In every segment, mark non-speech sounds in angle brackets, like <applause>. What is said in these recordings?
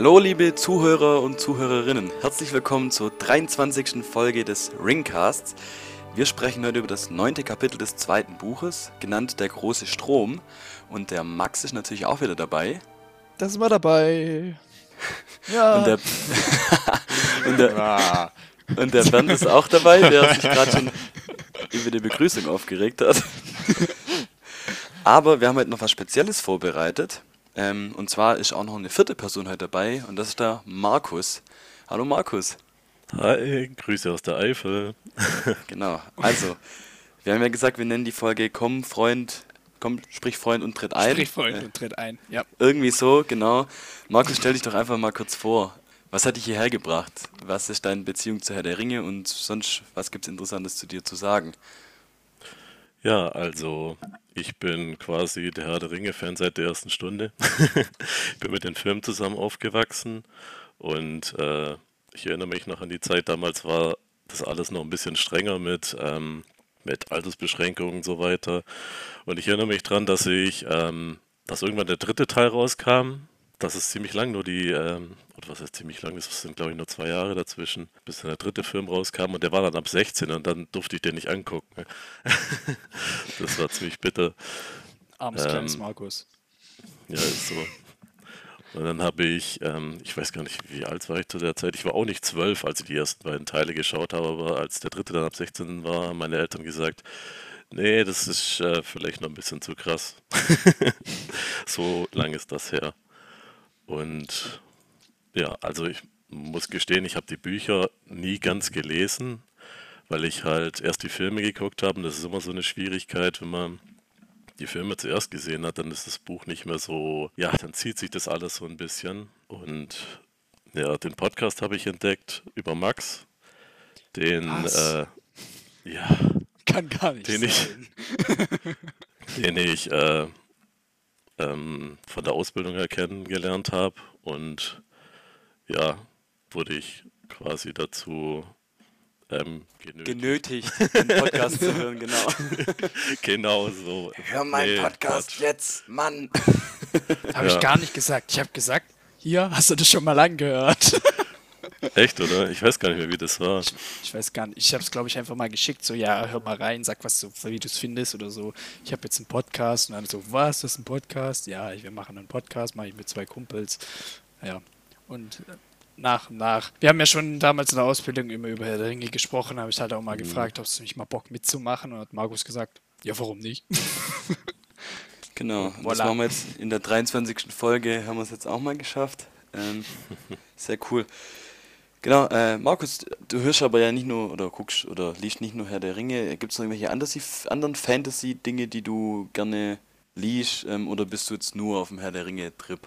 Hallo liebe Zuhörer und Zuhörerinnen, herzlich willkommen zur 23. Folge des Ringcasts. Wir sprechen heute über das neunte Kapitel des zweiten Buches, genannt Der große Strom. Und der Max ist natürlich auch wieder dabei. Das war dabei. <laughs> Ja. Und der, <laughs> und der, und der Bernd ist auch dabei, der sich gerade schon über die Begrüßung aufgeregt hat. <laughs> Aber wir haben heute noch was Spezielles vorbereitet. Ähm, und zwar ist auch noch eine vierte Person heute dabei und das ist der Markus. Hallo Markus. Hi, Grüße aus der Eifel. <laughs> genau, also, wir haben ja gesagt, wir nennen die Folge Komm, Freund, komm, sprich Freund und tritt ein. Sprich Freund äh, und tritt ein, ja. Irgendwie so, genau. Markus, stell dich doch einfach mal kurz vor. Was hat dich hierher gebracht? Was ist deine Beziehung zu Herr der Ringe und sonst, was gibt es Interessantes zu dir zu sagen? Ja, also ich bin quasi der Herr der Ringe-Fan seit der ersten Stunde. ich <laughs> bin mit den Filmen zusammen aufgewachsen und äh, ich erinnere mich noch an die Zeit, damals war das alles noch ein bisschen strenger mit, ähm, mit Altersbeschränkungen und so weiter. Und ich erinnere mich daran, dass ich, ähm, dass irgendwann der dritte Teil rauskam das ist ziemlich lang, nur die, ähm, oder was heißt ziemlich lang, das sind glaube ich nur zwei Jahre dazwischen, bis dann der dritte Film rauskam und der war dann ab 16 und dann durfte ich den nicht angucken. <laughs> das war ziemlich bitter. Armes ähm, kleines Markus. Ja, ist so. Und dann habe ich, ähm, ich weiß gar nicht, wie alt war ich zu der Zeit. Ich war auch nicht zwölf, als ich die ersten beiden Teile geschaut habe, aber als der dritte dann ab 16 war, haben meine Eltern gesagt, nee, das ist äh, vielleicht noch ein bisschen zu krass. <laughs> so lang ist das her. Und ja, also ich muss gestehen, ich habe die Bücher nie ganz gelesen, weil ich halt erst die Filme geguckt habe. Und das ist immer so eine Schwierigkeit, wenn man die Filme zuerst gesehen hat, dann ist das Buch nicht mehr so, ja, dann zieht sich das alles so ein bisschen. Und ja, den Podcast habe ich entdeckt über Max, den, äh, ja, kann gar nicht den sein. ich, <laughs> den ich äh, ähm, von der Ausbildung her kennengelernt habe und ja, wurde ich quasi dazu ähm, genötigt. genötigt, den Podcast zu hören, genau. <laughs> genau so. Hör meinen nee, Podcast Quatsch. jetzt, Mann. <laughs> habe ja. ich gar nicht gesagt. Ich habe gesagt, hier, hast du das schon mal angehört? Echt, oder? Ich weiß gar nicht mehr, wie das war. Ich, ich weiß gar nicht. Ich habe es, glaube ich, einfach mal geschickt. So, ja, hör mal rein, sag, was du, wie du es findest oder so. Ich habe jetzt einen Podcast und dann so, was, das ist ein Podcast? Ja, wir machen einen Podcast, mache ich mit zwei Kumpels. Ja, und äh, nach und nach. Wir haben ja schon damals in der Ausbildung immer über Herr der Ringe gesprochen, habe ich halt auch mal mhm. gefragt, ob du nicht mal Bock mitzumachen und hat Markus gesagt, ja, warum nicht? <laughs> genau, voilà. das machen wir jetzt in der 23. Folge, haben wir es jetzt auch mal geschafft. Ähm, <laughs> sehr cool. Genau, äh, Markus, du hörst aber ja nicht nur oder guckst oder liest nicht nur Herr der Ringe. Gibt es noch irgendwelche anderen Fantasy-Dinge, die du gerne liest ähm, oder bist du jetzt nur auf dem Herr der Ringe-Trip?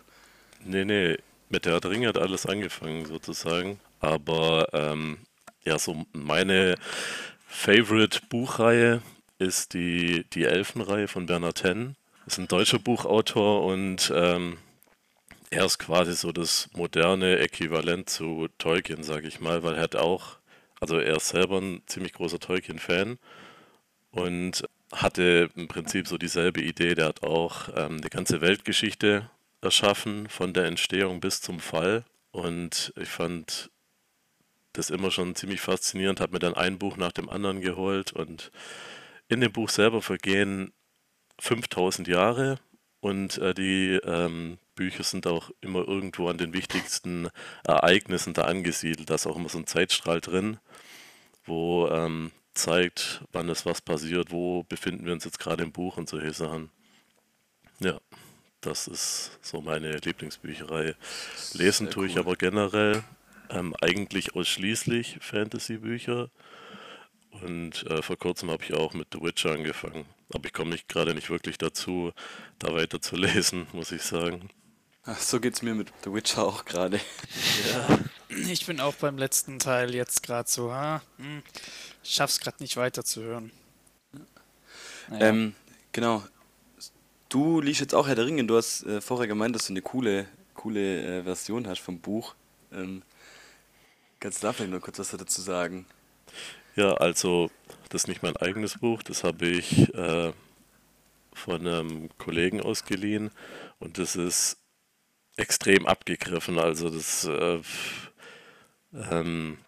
Nee, nee, mit Herr der Ringe hat alles angefangen sozusagen. Aber ähm, ja, so meine Favorite-Buchreihe ist die, die Elfenreihe von Bernhard Henn. Ist ein deutscher Buchautor und ähm, er ist quasi so das moderne Äquivalent zu Tolkien, sage ich mal, weil er hat auch, also er ist selber ein ziemlich großer Tolkien-Fan und hatte im Prinzip so dieselbe Idee. Der hat auch ähm, die ganze Weltgeschichte erschaffen, von der Entstehung bis zum Fall. Und ich fand das immer schon ziemlich faszinierend, habe mir dann ein Buch nach dem anderen geholt und in dem Buch selber vergehen 5000 Jahre und äh, die ähm, Bücher sind auch immer irgendwo an den wichtigsten Ereignissen da angesiedelt. Da ist auch immer so ein Zeitstrahl drin, wo ähm, zeigt, wann ist was passiert, wo befinden wir uns jetzt gerade im Buch und solche Sachen. Ja, das ist so meine Lieblingsbücherei. Lesen tue ich aber generell ähm, eigentlich ausschließlich Fantasy-Bücher. Und äh, vor kurzem habe ich auch mit The Witcher angefangen. Aber ich komme nicht gerade nicht wirklich dazu, da weiter zu lesen, <laughs> muss ich sagen. Ach, so geht's mir mit The Witcher auch gerade. Ja. Ich bin auch beim letzten Teil jetzt gerade so, ha, hm, schaff's gerade nicht weiterzuhören. Naja. Ähm, genau. Du liest jetzt auch Herr der Ringe. Du hast äh, vorher gemeint, dass du eine coole, coole äh, Version hast vom Buch. Ähm, kannst du da vielleicht noch kurz was dazu sagen? Ja, also das ist nicht mein eigenes Buch, das habe ich äh, von einem Kollegen ausgeliehen und das ist extrem abgegriffen. Also das äh, ähm,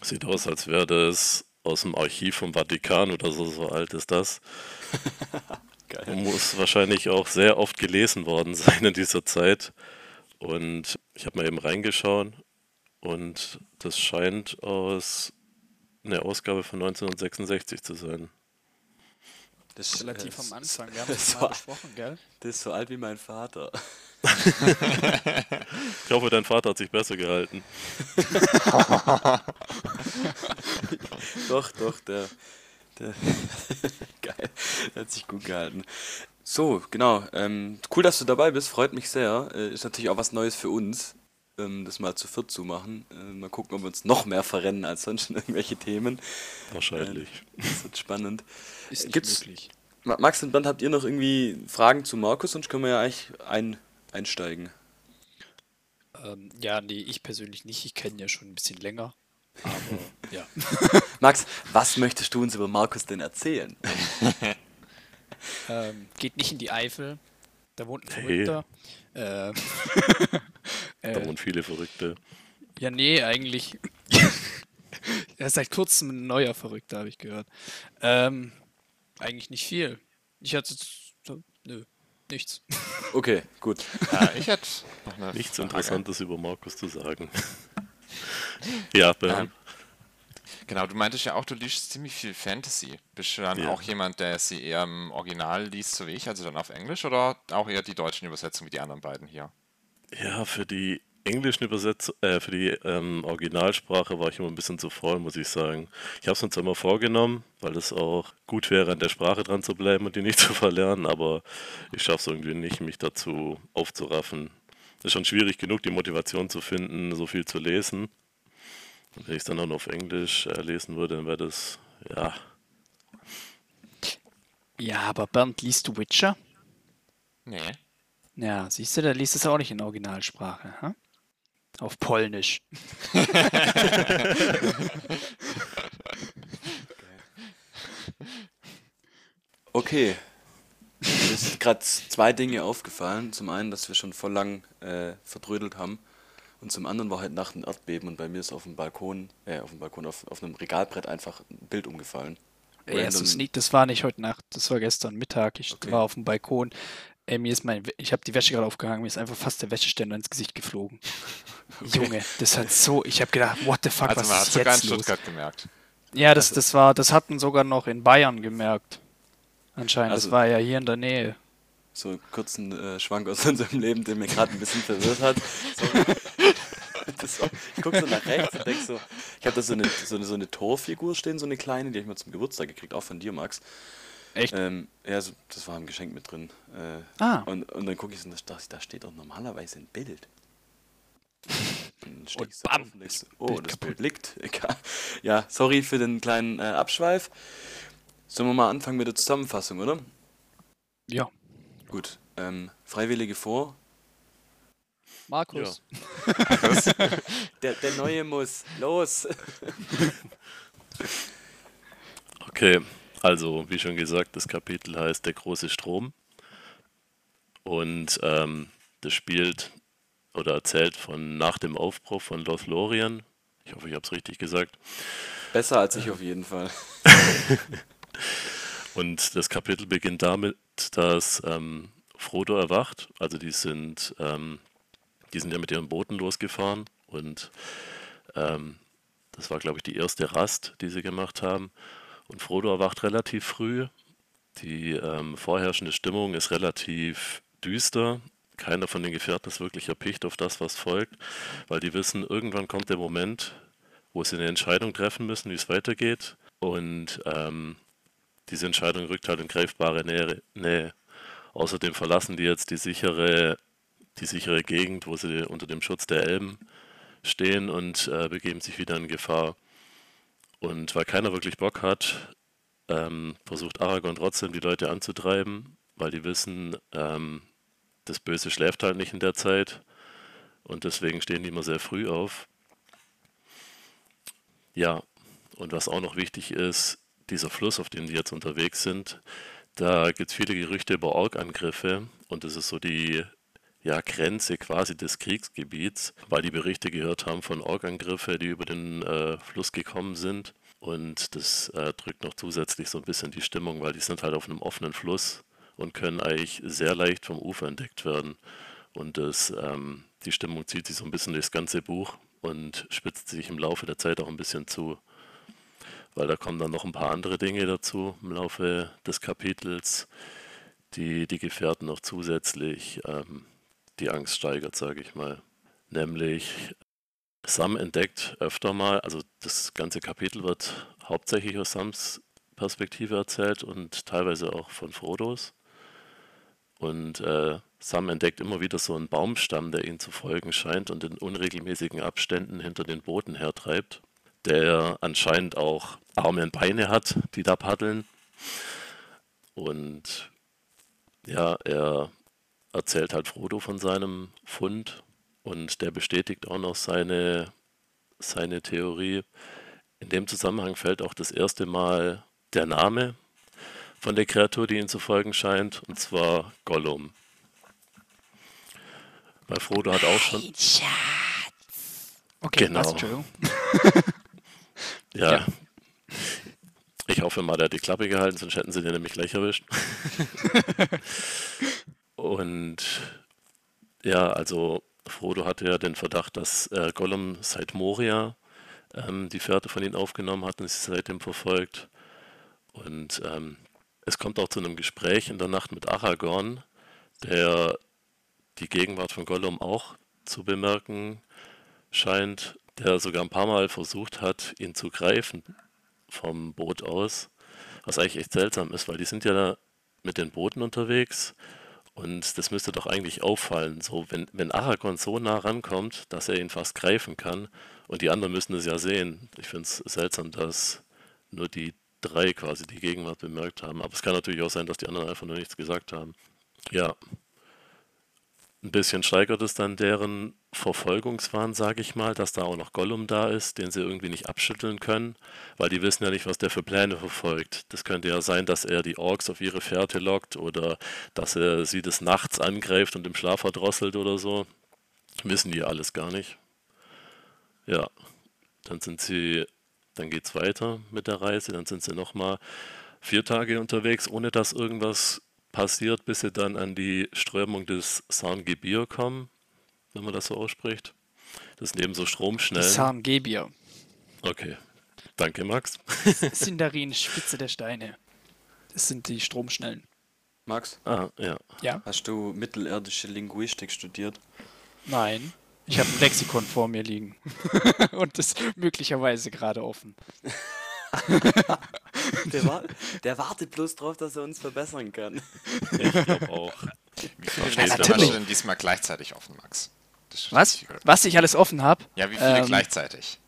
sieht aus, als wäre das aus dem Archiv vom Vatikan oder so, so alt ist das. <laughs> Muss wahrscheinlich auch sehr oft gelesen worden <laughs> sein in dieser Zeit. Und ich habe mal eben reingeschaut und das scheint aus einer Ausgabe von 1966 zu sein. Das ist relativ am Anfang, wir haben das <laughs> mal besprochen, gell? Das ist so alt wie mein Vater. <laughs> ich hoffe, dein Vater hat sich besser gehalten. <laughs> doch, doch, der, der geil, der hat sich gut gehalten. So, genau. Ähm, cool, dass du dabei bist, freut mich sehr. Äh, ist natürlich auch was Neues für uns, das mal zu viert zu machen. Äh, mal gucken, ob wir uns noch mehr verrennen als sonst in irgendwelche Themen. Wahrscheinlich. Äh, das wird spannend. Ist nicht Gibt's, möglich. Max und Bernd, habt ihr noch irgendwie Fragen zu Markus? Sonst können wir ja eigentlich ein, einsteigen. Ähm, ja, nee, ich persönlich nicht. Ich kenne ja schon ein bisschen länger. Aber <laughs> ja. Max, was möchtest du uns über Markus denn erzählen? <laughs> ähm, geht nicht in die Eifel. Da wohnt ein Verrückter. Hey. Ähm, <laughs> da wohnen viele Verrückte. Ja, nee, eigentlich. <laughs> er ist seit kurzem ein neuer Verrückter, habe ich gehört. Ähm, eigentlich nicht viel. Ich hatte. Nö, nichts. <laughs> Okay, gut. Ja, ich hätte nichts Interessantes über Markus zu sagen. ja, Bernd. Genau, du meintest ja auch, du liest ziemlich viel Fantasy. Bist du dann ja. auch jemand, der sie eher im Original liest, so wie ich, also dann auf Englisch, oder auch eher die deutschen Übersetzungen wie die anderen beiden hier? Ja, für die englischen Übersetzung, äh, für die ähm, Originalsprache war ich immer ein bisschen zu faul, muss ich sagen. Ich habe es uns immer vorgenommen, weil es auch gut wäre, an der Sprache dran zu bleiben und die nicht <laughs> zu verlernen, aber ich schaffe es irgendwie nicht, mich dazu aufzuraffen. Es ist schon schwierig genug, die Motivation zu finden, so viel zu lesen. Und wenn ich es dann auch noch auf Englisch äh, lesen würde, dann wäre das, ja. Ja, aber Bernd, liest du Witcher? Nee. Ja, siehst du, da liest es auch nicht in Originalsprache. Hm? Auf Polnisch. <laughs> okay. Mir sind gerade zwei Dinge aufgefallen. Zum einen, dass wir schon voll lang äh, verdrödelt haben. Und zum anderen war heute Nacht ein Erdbeben und bei mir ist auf dem Balkon, äh, auf dem Balkon, auf, auf einem Regalbrett einfach ein Bild umgefallen. Ja, das, das war nicht heute Nacht, das war gestern Mittag. Ich okay. war auf dem Balkon. Ey, mir ist mein, ich habe die Wäsche gerade aufgehangen, mir ist einfach fast der Wäscheständer ins Gesicht geflogen. <laughs> Okay. Junge, das hat so, ich habe gedacht, what the fuck, also was man ist sogar jetzt in Stuttgart los? gemerkt. Ja, das, das war, das hatten sogar noch in Bayern gemerkt. Anscheinend, also, das war ja hier in der Nähe. So kurzen äh, Schwank aus <laughs> unserem Leben, der mir gerade ein bisschen verwirrt hat. So, so, <laughs> ich gucke so nach rechts und denke so, ich habe da so eine, so, eine, so eine Torfigur stehen, so eine kleine, die habe ich mal zum Geburtstag gekriegt, auch von dir, Max. Echt? Ähm, ja, so, das war ein Geschenk mit drin. Äh, ah. Und, und dann gucke ich so, da, da steht doch normalerweise ein Bild. Und, und bam, auf so, oh, Bild das. Bild liegt. ja, sorry für den kleinen äh, Abschweif. Sollen wir mal anfangen mit der Zusammenfassung, oder? Ja. Gut. Ähm, Freiwillige vor. Markus. Ja. <laughs> der, der Neue muss. Los. okay. Also, wie schon gesagt, das Kapitel heißt Der große Strom. Und ähm, das spielt oder erzählt von nach dem Aufbruch von Lothlorien. Ich hoffe, ich habe es richtig gesagt. Besser als ich auf jeden Fall. <laughs> Und das Kapitel beginnt damit, dass ähm, Frodo erwacht. Also die sind, ähm, die sind ja mit ihren Booten losgefahren und ähm, das war, glaube ich, die erste Rast, die sie gemacht haben. Und Frodo erwacht relativ früh. Die ähm, vorherrschende Stimmung ist relativ düster. Keiner von den Gefährten ist wirklich erpicht auf das, was folgt, weil die wissen, irgendwann kommt der Moment, wo sie eine Entscheidung treffen müssen, wie es weitergeht. Und ähm, diese Entscheidung rückt halt in greifbare Nähe. Außerdem verlassen die jetzt die sichere, die sichere Gegend, wo sie unter dem Schutz der Elben stehen und äh, begeben sich wieder in Gefahr. Und weil keiner wirklich Bock hat, ähm, versucht Aragorn trotzdem die Leute anzutreiben, weil die wissen, ähm, das Böse schläft halt nicht in der Zeit und deswegen stehen die immer sehr früh auf. Ja, und was auch noch wichtig ist, dieser Fluss, auf dem die jetzt unterwegs sind, da gibt es viele Gerüchte über Ork-Angriffe und das ist so die ja, Grenze quasi des Kriegsgebiets, weil die Berichte gehört haben von Organgriffe, die über den äh, Fluss gekommen sind. Und das äh, drückt noch zusätzlich so ein bisschen die Stimmung, weil die sind halt auf einem offenen Fluss und können eigentlich sehr leicht vom Ufer entdeckt werden. Und das, ähm, die Stimmung zieht sich so ein bisschen durchs ganze Buch und spitzt sich im Laufe der Zeit auch ein bisschen zu. Weil da kommen dann noch ein paar andere Dinge dazu im Laufe des Kapitels, die die Gefährten noch zusätzlich ähm, die Angst steigert, sage ich mal. Nämlich Sam entdeckt öfter mal, also das ganze Kapitel wird hauptsächlich aus Sams Perspektive erzählt und teilweise auch von Frodos. Und äh, Sam entdeckt immer wieder so einen Baumstamm, der ihm zu folgen scheint und in unregelmäßigen Abständen hinter den Booten hertreibt, der anscheinend auch Arme und Beine hat, die da paddeln. Und ja, er erzählt halt Frodo von seinem Fund und der bestätigt auch noch seine, seine Theorie. In dem Zusammenhang fällt auch das erste Mal der Name von der Kreatur, die ihm zu folgen scheint, und zwar Gollum. Weil Frodo hat auch schon. Okay, Genau. <laughs> Ja. Ja. Ich hoffe mal, der hat die Klappe gehalten, sonst hätten sie den nämlich gleich erwischt. <laughs> Und ja, also Frodo hatte ja den Verdacht, dass äh, Gollum seit Moria ähm, die Fährte von ihnen aufgenommen hat und sie seitdem verfolgt. Und ähm, es kommt auch zu einem Gespräch in der Nacht mit Aragorn, der die Gegenwart von Gollum auch zu bemerken scheint, der sogar ein paar Mal versucht hat, ihn zu greifen vom Boot aus, was eigentlich echt seltsam ist, weil die sind ja da mit den Booten unterwegs und das müsste doch eigentlich auffallen, so wenn, wenn Aragorn so nah rankommt, dass er ihn fast greifen kann und die anderen müssen es ja sehen. Ich finde es seltsam, dass nur die drei quasi die Gegenwart bemerkt haben, aber es kann natürlich auch sein, dass die anderen einfach nur nichts gesagt haben. Ja, ein bisschen steigert es dann deren Verfolgungswahn, sage ich mal, dass da auch noch Gollum da ist, den sie irgendwie nicht abschütteln können, weil die wissen ja nicht, was der für Pläne verfolgt. Das könnte ja sein, dass er die Orks auf ihre Fährte lockt oder dass er sie des Nachts angreift und im Schlaf verdrosselt oder so. Wissen die alles gar nicht. Ja, dann sind sie, dann geht's weiter mit der Reise, dann sind sie nochmal vier Tage unterwegs, ohne dass irgendwas passiert, bis sie dann an die Strömung des Sarngebir kommen, wenn man das so ausspricht. Das sind eben so Stromschnellen. Sarngebier. Okay, danke Max. <laughs> Sindarin, Spitze der Steine. Das sind die Stromschnellen. Max, Ah, ja. Ja? hast du mittelirdische Linguistik studiert? Nein. Ich habe ein Lexikon vor mir liegen. <laughs> Und das möglicherweise gerade offen. <laughs> Der, war, der wartet bloß drauf, dass er uns verbessern kann. Ich glaube auch. Wie viele du Mann. denn diesmal gleichzeitig offen, Max? Was? viel. Was ich alles offen habe? Ja, wie viele Ähm, gleichzeitig?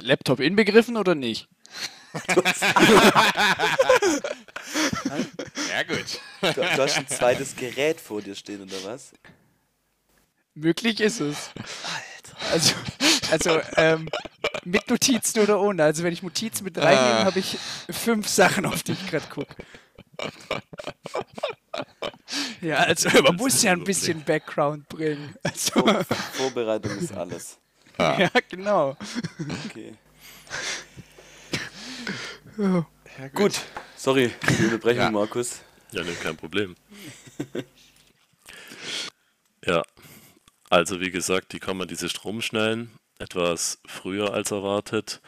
Laptop inbegriffen oder nicht? <laughs> Ja, gut. Du, du hast ein zweites Gerät vor dir stehen, oder was? Möglich ist es. Also, also ähm, mit Notizen oder ohne. Also wenn ich Notizen mit reinnehme, habe ich fünf Sachen, auf die ich gerade gucke. Ja, also man muss ja ein bisschen Background bringen. Also, Vor, Vorbereitung ist alles. ja, genau. Okay. Ja. Gut, sorry, die Unterbrechung, Ja. Markus. Ja, ne, kein Problem. ja, also wie gesagt, die kommen an diese Stromschnellen etwas früher als erwartet,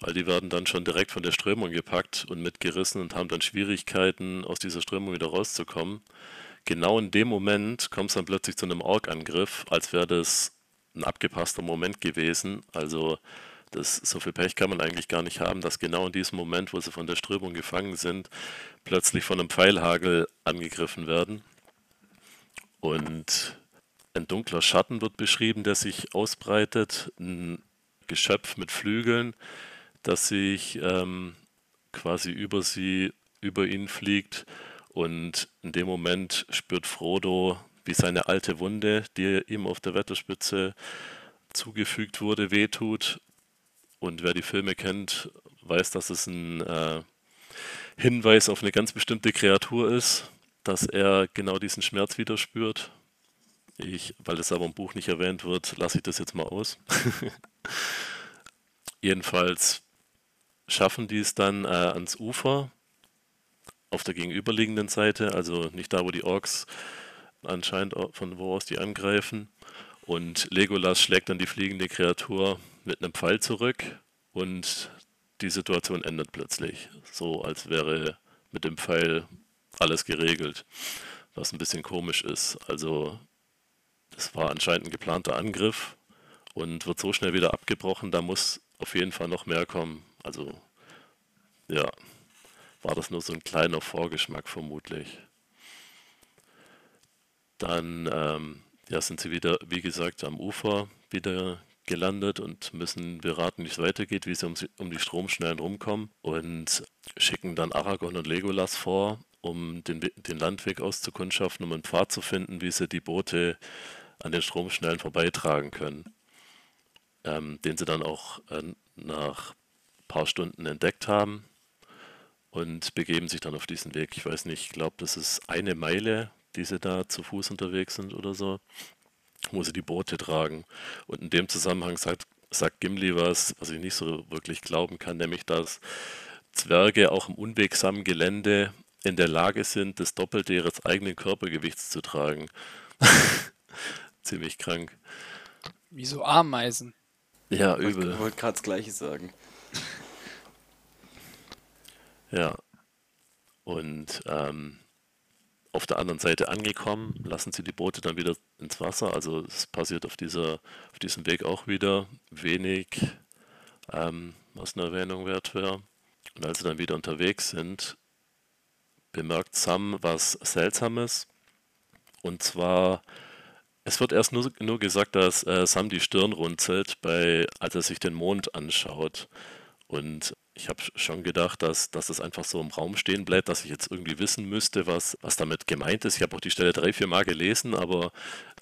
weil die werden dann schon direkt von der Strömung gepackt und mitgerissen und haben dann Schwierigkeiten, aus dieser Strömung wieder rauszukommen. Genau in dem Moment kommt es dann plötzlich zu einem Ork-Angriff, als wäre das ein abgepasster Moment gewesen. Also das, so viel Pech kann man eigentlich gar nicht haben, dass genau in diesem Moment, wo sie von der Strömung gefangen sind, plötzlich von einem Pfeilhagel angegriffen werden. Und ein dunkler Schatten wird beschrieben, der sich ausbreitet, ein Geschöpf mit Flügeln, das sich ähm, quasi über sie, über ihn fliegt. Und in dem Moment spürt Frodo, wie seine alte Wunde, die ihm auf der Wetterspitze zugefügt wurde, wehtut. Und wer die Filme kennt, weiß, dass es ein äh, Hinweis auf eine ganz bestimmte Kreatur ist. dass er genau diesen Schmerz wieder spürt. Ich, weil es aber im Buch nicht erwähnt wird, lasse ich das jetzt mal aus. <laughs> Jedenfalls schaffen die es dann äh, ans Ufer auf der gegenüberliegenden Seite, also nicht da, wo die Orks anscheinend von wo aus die angreifen. Und Legolas schlägt dann die fliegende Kreatur mit einem Pfeil zurück und die Situation endet plötzlich. So als wäre mit dem Pfeil alles geregelt, was ein bisschen komisch ist. Also das war anscheinend ein geplanter Angriff und wird so schnell wieder abgebrochen, da muss auf jeden Fall noch mehr kommen. Also ja, war das nur so ein kleiner Vorgeschmack vermutlich. Dann ähm, ja, sind sie wieder, wie gesagt, am Ufer wieder gelandet und müssen beraten, wie es weitergeht, wie sie um, um die Stromschnellen rumkommen und schicken dann Aragorn und Legolas vor, um den, den Landweg auszukundschaften, um einen Pfad zu finden, wie sie die Boote an den Stromschnellen vorbeitragen können. Ähm, den sie dann auch äh, nach ein paar Stunden entdeckt haben und begeben sich dann auf diesen Weg. Ich weiß nicht, ich glaube, das ist eine Meile, die sie da zu Fuß unterwegs sind oder so, wo sie die Boote tragen. Und in dem Zusammenhang sagt, sagt Gimli was, was ich nicht so wirklich glauben kann, nämlich dass Zwerge auch im unwegsamen Gelände in der Lage sind, das Doppelte ihres eigenen Körpergewichts zu tragen. <laughs> Ziemlich krank. Wie so Ameisen. Ja, übel. Ich wollte gerade das Gleiche sagen. <laughs> Ja. Und ähm, auf der anderen Seite angekommen, lassen sie die Boote dann wieder ins Wasser. Also es passiert auf, dieser, auf diesem Weg auch wieder wenig, ähm, was eine Erwähnung wert wäre. Und als sie dann wieder unterwegs sind, bemerkt Sam was Seltsames. Und zwar, es wird erst nur, nur gesagt, dass äh, Sam die Stirn runzelt, bei, als er sich den Mond anschaut. Und ich habe schon gedacht, dass, dass das einfach so im Raum stehen bleibt, dass ich jetzt irgendwie wissen müsste, was, was damit gemeint ist. Ich habe auch die Stelle drei, vier Mal gelesen, aber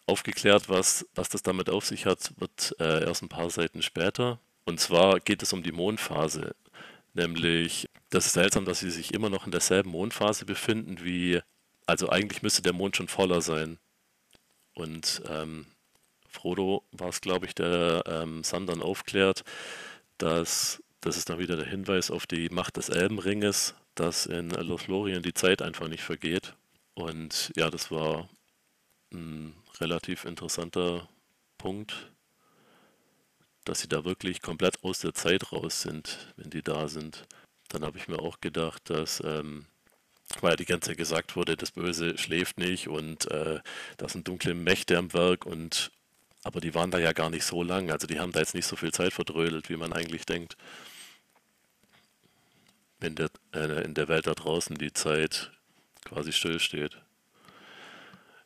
aufgeklärt, was, was das damit auf sich hat, wird äh, erst ein paar Seiten später. Und zwar geht es um die Mondphase. Nämlich, das ist seltsam, dass sie sich immer noch in derselben Mondphase befinden, wie, also eigentlich müsste der Mond schon voller sein. Und ähm, Frodo war es, glaube ich, der ähm, Sam dann aufklärt, dass das ist dann wieder der Hinweis auf die Macht des Elbenringes, dass in Lothlorien die Zeit einfach nicht vergeht. Und ja, das war ein relativ interessanter Punkt, dass sie da wirklich komplett aus der Zeit raus sind, wenn die da sind. Dann habe ich mir auch gedacht, dass, ähm, weil die ganze Zeit gesagt wurde, das Böse schläft nicht und äh, da sind dunkle Mächte am Werk und aber die waren da ja gar nicht so lang, also die haben da jetzt nicht so viel Zeit verdrödelt, wie man eigentlich denkt wenn der, äh, in der Welt da draußen die Zeit quasi stillsteht.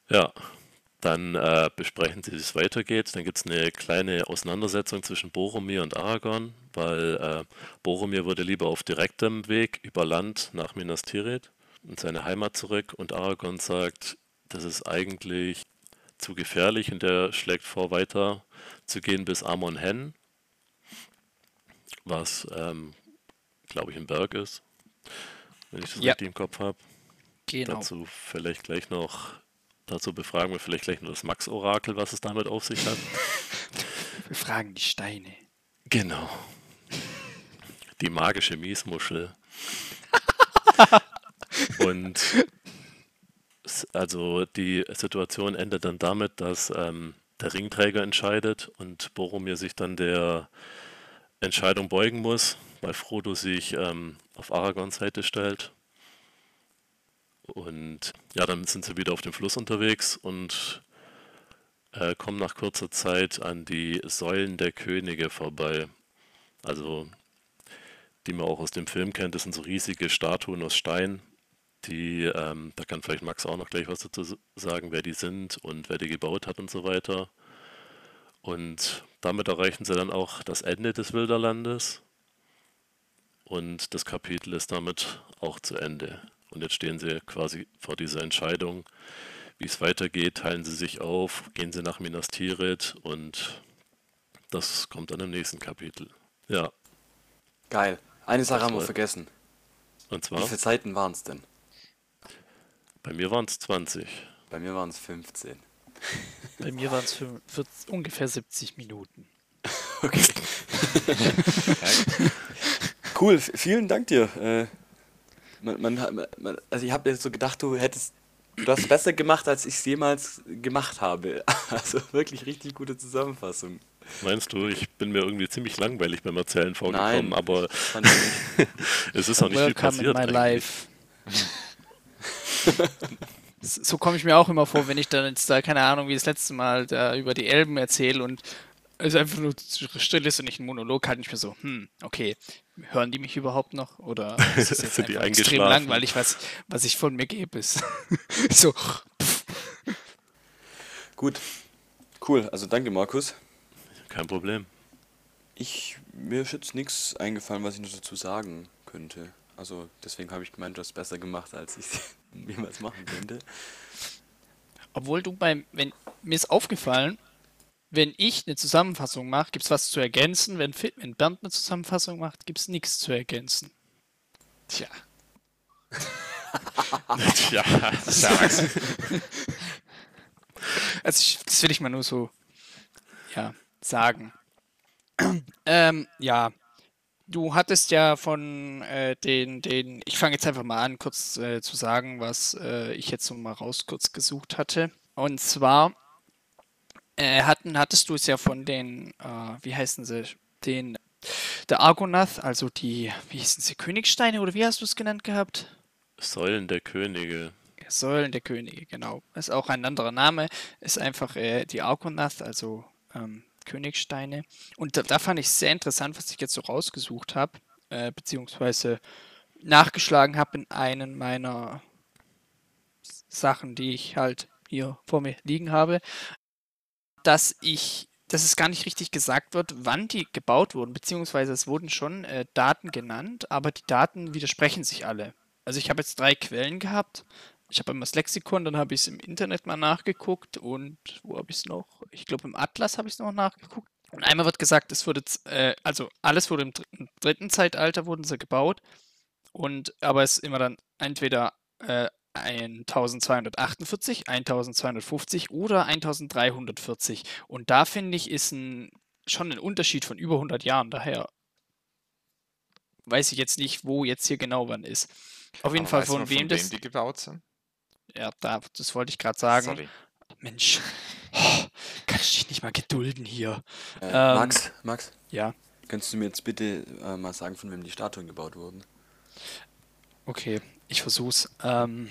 Ja, dann äh, besprechen sie, wie es weitergeht. Dann gibt es eine kleine Auseinandersetzung zwischen Boromir und Aragorn, weil äh, Boromir würde lieber auf direktem Weg über Land nach Minas Tirith in seine Heimat zurück und Aragorn sagt, das ist eigentlich zu gefährlich und er schlägt vor, weiter zu gehen bis Amon Hen, was ähm, glaube ich, im Berg ist. Wenn ich das ja. richtig im Kopf habe. Genau. Dazu vielleicht gleich noch, dazu befragen wir vielleicht gleich noch das Max-Orakel, was es damit auf sich hat. <laughs> wir fragen die Steine. Genau. Die magische Miesmuschel. <laughs> Und also die Situation endet dann damit, dass ähm, der Ringträger entscheidet und Boromir sich dann der Entscheidung beugen muss weil Frodo sich ähm, auf Aragons Seite stellt. Und ja, dann sind sie wieder auf dem Fluss unterwegs und äh, kommen nach kurzer Zeit an die Säulen der Könige vorbei. Also, die man auch aus dem Film kennt, das sind so riesige Statuen aus Stein, die, ähm, da kann vielleicht Max auch noch gleich was dazu sagen, wer die sind und wer die gebaut hat und so weiter. Und damit erreichen sie dann auch das Ende des Wilderlandes und das Kapitel ist damit auch zu Ende. Und jetzt stehen sie quasi vor dieser Entscheidung, wie es weitergeht. Teilen sie sich auf, gehen sie nach Minas Tirith und das kommt dann im nächsten Kapitel. Ja. Geil. Eine Sache haben wir vergessen. Und zwar? Wie viele Seiten waren es denn? Bei mir waren es 20. Bei mir waren es 15. Bei mir waren es ungefähr 70 Minuten. <laughs> Okay. <laughs> cool, vielen Dank dir. Äh, man, man, man, also ich habe jetzt so gedacht, du hättest du hast besser gemacht, als ich es jemals gemacht habe. <laughs> Also wirklich richtig gute Zusammenfassung. Meinst du, ich bin mir irgendwie ziemlich langweilig beim Erzählen vorgekommen, Nein, aber es ist auch nicht viel passiert. In my life. <laughs> so komme ich mir auch immer vor, wenn ich dann jetzt da, keine Ahnung, wie das letzte Mal da über die Elben erzähle und es einfach nur still ist und nicht ein Monolog, halte ich mir so, hm, okay, hören die mich überhaupt noch? Oder <laughs> ist es jetzt einfach extrem langweilig, was, was ich von mir gebe? Ist <laughs> so. Gut, cool. Also danke, Markus. Kein Problem. Ich, mir ist jetzt nichts eingefallen, was ich noch dazu sagen könnte. Also deswegen habe ich gemeint, du hast besser gemacht, als ich <laughs> jemals machen könnte. Obwohl du beim, wenn mir ist aufgefallen, wenn ich eine Zusammenfassung mache, gibt es was zu ergänzen. Wenn, wenn Bernd eine Zusammenfassung macht, gibt es nichts zu ergänzen. Tja. <laughs> Tja, sag's. Also ich, das will ich mal nur so ja, sagen. ähm, ja, du hattest ja von äh, den, den, ich fange jetzt einfach mal an, kurz äh, zu sagen, was äh, ich jetzt so mal raus kurz gesucht hatte. Und zwar äh, hatten, hattest du es ja von den, äh, wie heißen sie, den, der Argonath, also die, wie hießen sie, Königsteine oder wie hast du es genannt gehabt? Säulen der Könige. Säulen der Könige, genau. Ist auch ein anderer Name, ist einfach äh, die Argonath, also ähm, Königsteine. Und da, da, fand ich sehr interessant, was ich jetzt so rausgesucht habe, äh, beziehungsweise nachgeschlagen habe in einen meiner Sachen, die ich halt hier vor mir liegen habe dass ich, dass es gar nicht richtig gesagt wird, wann die gebaut wurden, beziehungsweise es wurden schon äh, Daten genannt, aber die Daten widersprechen sich alle. Also ich habe jetzt drei Quellen gehabt. Ich habe immer das Lexikon, dann habe ich es im Internet mal nachgeguckt und wo habe ich es noch? Ich glaube im Atlas habe ich es noch nachgeguckt. Und einmal wird gesagt, es wurde, äh, also alles wurde im dritten, dritten Zeitalter wurden sie gebaut und aber es ist immer dann entweder äh, 1248, 1250 oder 1340. Und da finde ich, ist ein, schon ein Unterschied von über 100 Jahren. Daher weiß ich jetzt nicht, wo jetzt hier genau wann ist. Auf jeden Aber Fall von wem das. die gebaut sind? Ja, da, das wollte ich gerade sagen. Sorry. Mensch, oh, kann ich dich nicht mal gedulden hier. Äh, ähm, Max, Max. Ja. Kannst du mir jetzt bitte äh, mal sagen, von wem die Statuen gebaut wurden? Okay, ich versuch's. Ähm,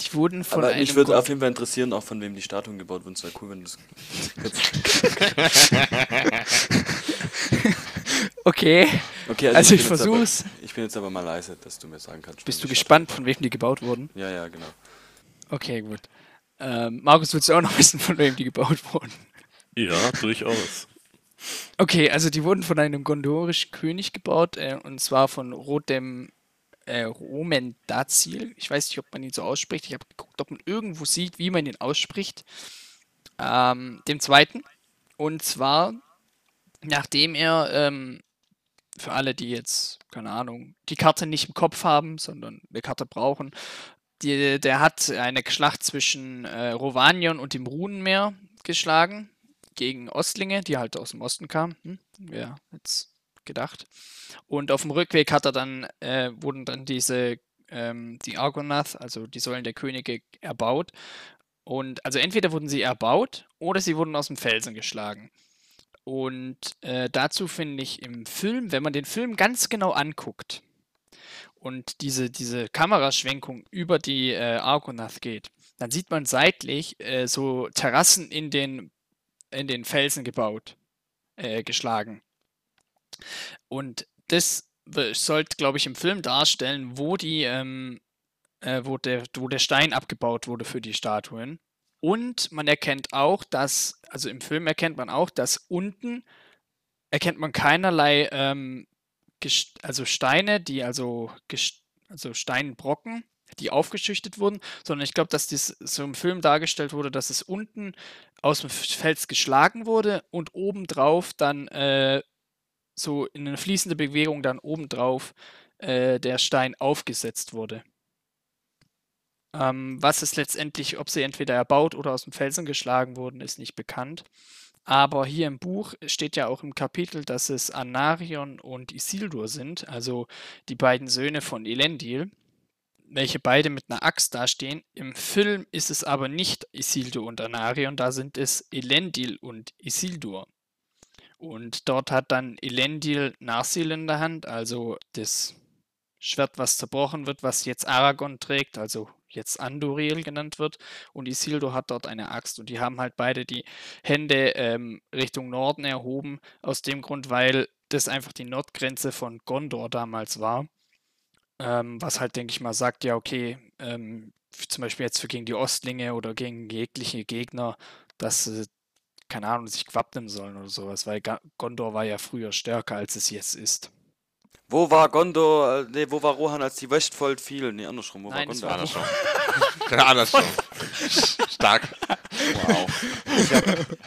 die wurden von Aber mich würde auf jeden Fall interessieren, auch von wem die Statuen gebaut wurden. Es wäre cool, wenn du <laughs> Okay. Okay, also, also ich, ich versuch's. Aber, ich bin jetzt aber mal leise, dass du mir sagen kannst. Bist du gespannt, von wem die gebaut wurden? Ja, ja, genau. Okay, gut. Ähm, Markus, willst du auch noch <laughs> wissen, von wem die gebaut wurden? Ja, durchaus. Okay, also die wurden von einem gondorischen König gebaut, äh, und zwar von Rodem äh, Roman Dazil. Ich weiß nicht, ob man ihn so ausspricht. Ich habe geguckt, ob man irgendwo sieht, wie man ihn ausspricht. Ähm, dem zweiten. Und zwar, nachdem er, ähm, für alle, die jetzt, keine Ahnung, die Karte nicht im Kopf haben, sondern eine Karte brauchen, die, der hat eine Schlacht zwischen äh, Rovanion und dem Runenmeer geschlagen gegen Ostlinge, die halt aus dem Osten kamen. Hm? Ja, jetzt gedacht. Und auf dem Rückweg hat er dann, äh, wurden dann diese, ähm, die Argonath, also die Säulen der Könige, erbaut. Und also entweder wurden sie erbaut oder sie wurden aus dem Felsen geschlagen. Und äh, dazu finde ich im Film, wenn man den Film ganz genau anguckt und diese, diese Kameraschwenkung über die äh, Argonath geht, dann sieht man seitlich äh, so Terrassen in den, in den Felsen gebaut, äh, geschlagen. Und das sollte, glaube ich, im Film darstellen, wo die, ähm, äh, wo, der, wo der Stein abgebaut wurde für die Statuen. Und man erkennt auch, dass, also im Film erkennt man auch, dass unten erkennt man keinerlei, ähm, also Steine, die also, also Steinbrocken, die aufgeschichtet wurden, sondern ich glaube, dass das so im Film dargestellt wurde, dass es unten aus dem Fels geschlagen wurde und obendrauf dann äh, so in eine fließende Bewegung dann obendrauf äh, der Stein aufgesetzt wurde. Ähm, was es letztendlich, ob sie entweder erbaut oder aus dem Felsen geschlagen wurden, ist nicht bekannt. Aber hier im Buch steht ja auch im Kapitel, dass es Anarion und Isildur sind, also die beiden Söhne von Elendil, welche beide mit einer Axt dastehen. Im Film ist es aber nicht Isildur und Anarion, da sind es Elendil und Isildur. Und dort hat dann Elendil Narsil in der Hand, also das Schwert, was zerbrochen wird, was jetzt Aragorn trägt, also jetzt Anduril genannt wird. Und Isildur hat dort eine Axt. Und die haben halt beide die Hände ähm, Richtung Norden erhoben, aus dem Grund, weil das einfach die Nordgrenze von Gondor damals war. Ähm, was halt, denke ich mal, sagt, ja, okay, ähm, zum Beispiel jetzt für gegen die Ostlinge oder gegen jegliche Gegner, dass sie, keine Ahnung, sich wappnen sollen oder sowas, weil Gondor war ja früher stärker, als es jetzt ist. Wo war Gondor, äh, nee, wo war Rohan, als die Westfold fiel? Nee, andersrum, wo Nein, war Gondor? Andersrum. ja, <laughs> andersrum. Stark. Wow. Ich, hab,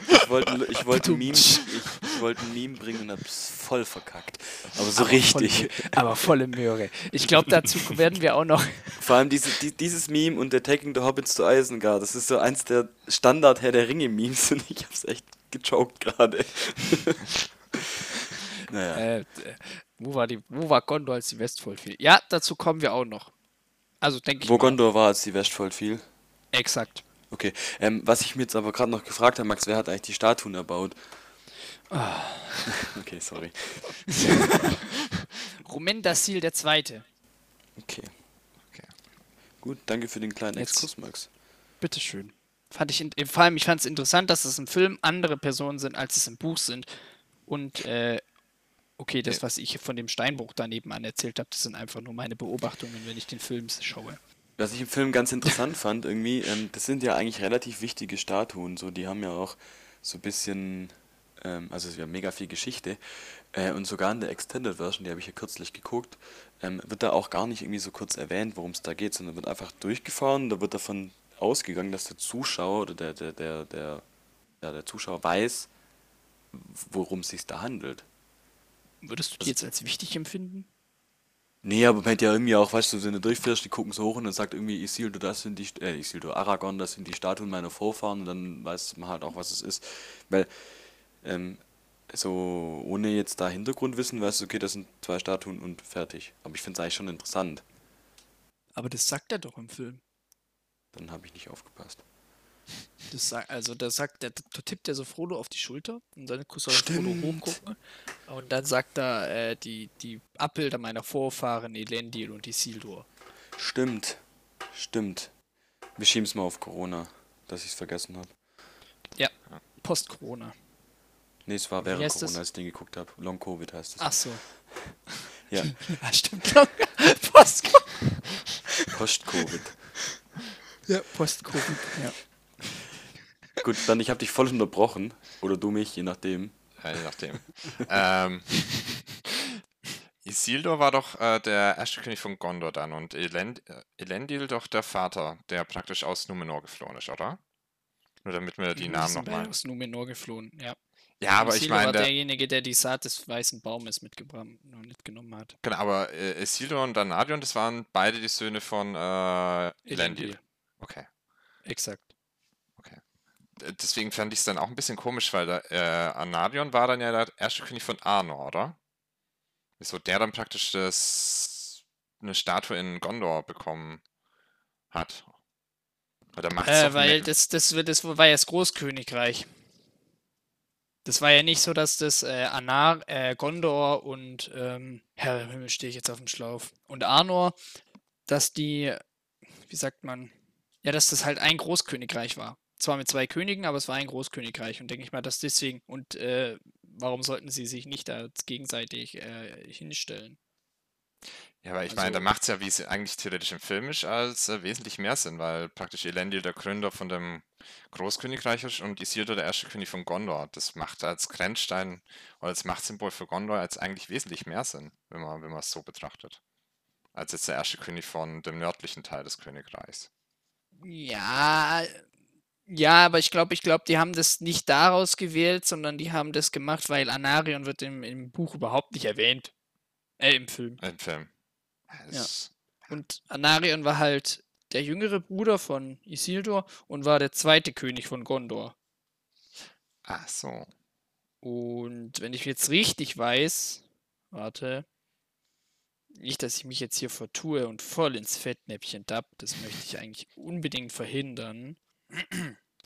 ich wollte ich wollt ein, Meme, ich, ich wollt ein Meme bringen und hab's voll verkackt. Aber so aber richtig. Volle, aber volle Möhre. Ich glaube, dazu werden wir auch noch. <laughs> Vor allem diese, die, dieses Meme und der Taking the Hobbits to Isengard, das ist so eins der Standard-Herr der Ringe-Memes und ich hab's echt gechoked gerade. <laughs> naja. Äh, wo war, die, wo war Gondor, als die Westfold fiel? Ja, dazu kommen wir auch noch. Also denke ich. Wo mal. Gondor war, als die Westfold fiel? Exakt. Okay. Ähm, was ich mir jetzt aber gerade noch gefragt habe, Max, wer hat eigentlich die Statuen erbaut? Oh. <laughs> okay, sorry. <laughs> Rumendasil der Zweite. Okay. okay. Gut, danke für den kleinen Exkurs, Max. Bitteschön. Fand ich, vor allem, ich fand es interessant, dass es im Film andere Personen sind, als es im Buch sind. Und äh, okay, das, was ich von dem Steinbruch daneben an erzählt habe, das sind einfach nur meine Beobachtungen, wenn ich den Film schaue. Was ich im Film ganz interessant <laughs> fand, irgendwie, ähm, das sind ja eigentlich relativ wichtige Statuen, so, die haben ja auch so ein bisschen, ähm, also es ist ja mega viel Geschichte. Äh, und sogar in der Extended Version, die habe ich ja kürzlich geguckt, ähm, wird da auch gar nicht irgendwie so kurz erwähnt, worum es da geht, sondern wird einfach durchgefahren, da wird davon ausgegangen, dass der Zuschauer oder der, der, der, der, ja, der Zuschauer weiß, worum es sich da handelt. Würdest du die jetzt als wichtig empfinden? Nee, aber man hätte ja irgendwie auch, weißt du, wenn du durchfährst, die gucken so hoch und dann sagt irgendwie Isildur, das sind die, äh, Isildur, Aragorn, das sind die Statuen meiner Vorfahren und dann weiß man halt auch, was es ist. Weil, ähm, so ohne jetzt da Hintergrundwissen, weißt du, okay, das sind zwei Statuen und fertig. Aber ich finde es eigentlich schon interessant. Aber das sagt er doch im Film. Dann habe ich nicht aufgepasst. Das also da sagt der, da tippt er so Frodo auf die Schulter und dann soll Frodo hochgucken. Und dann sagt er äh, die, die Abbilder meiner Vorfahren Elendil und Isildur. Stimmt. Stimmt. Wir schieben es mal auf Corona, dass ich es vergessen habe. Ja, Post-Corona. Nee, es war während Corona, das? als ich den geguckt habe. Long Covid heißt es. Ach so. ja. <laughs> ja, stimmt. <laughs> Post-Covid. Post-Covid. Ja, Post-Covid, ja. Gut, dann ich habe dich voll unterbrochen. Oder du mich, je nachdem. Ja, je nachdem. <laughs> ähm, Isildur war doch äh, der erste König von Gondor dann und Elend äh, Elendil doch der Vater, der praktisch aus Numenor geflohen ist, oder? Nur damit wir die Namen nochmal. aus Numenor geflohen, ja. Ja, aber ich meine. war derjenige, der die Saat des weißen Baumes mitgenommen hat. Genau, aber äh, Isildur und Danadion, das waren beide die Söhne von äh, Elendil. Okay. Exakt deswegen fand ich es dann auch ein bisschen komisch, weil da, äh, Anarion war dann ja der erste König von Arnor, oder? Wieso der dann praktisch das, eine Statue in Gondor bekommen hat. Weil, äh, weil das, das, das war ja das Großkönigreich. Das war ja nicht so, dass das äh, Anar, äh, Gondor und ähm, Herr Himmel stehe ich jetzt auf dem Schlauch und Arnor, dass die, wie sagt man, ja, dass das halt ein Großkönigreich war zwar mit zwei Königen, aber es war ein Großkönigreich und denke ich mal, dass deswegen und äh, warum sollten sie sich nicht da gegenseitig äh, hinstellen? Ja, aber ich also, meine, da macht es ja, wie es eigentlich theoretisch im Film ist, als äh, wesentlich mehr Sinn, weil praktisch Elendil der Gründer von dem Großkönigreich ist und Isildur der erste König von Gondor. Das macht als Grenzstein oder als Machtsymbol für Gondor als eigentlich wesentlich mehr Sinn, wenn man, wenn man es so betrachtet. Als jetzt der erste König von dem nördlichen Teil des Königreichs. Ja, ja, aber ich glaube, ich glaube, die haben das nicht daraus gewählt, sondern die haben das gemacht, weil Anarion wird im, im Buch überhaupt nicht erwähnt. Äh, im Film. Im Film. Ja. Und Anarion war halt der jüngere Bruder von Isildur und war der zweite König von Gondor. Ach so. Und wenn ich jetzt richtig weiß, warte, nicht, dass ich mich jetzt hier vertue und voll ins Fettnäpfchen tapp, das möchte ich eigentlich unbedingt verhindern.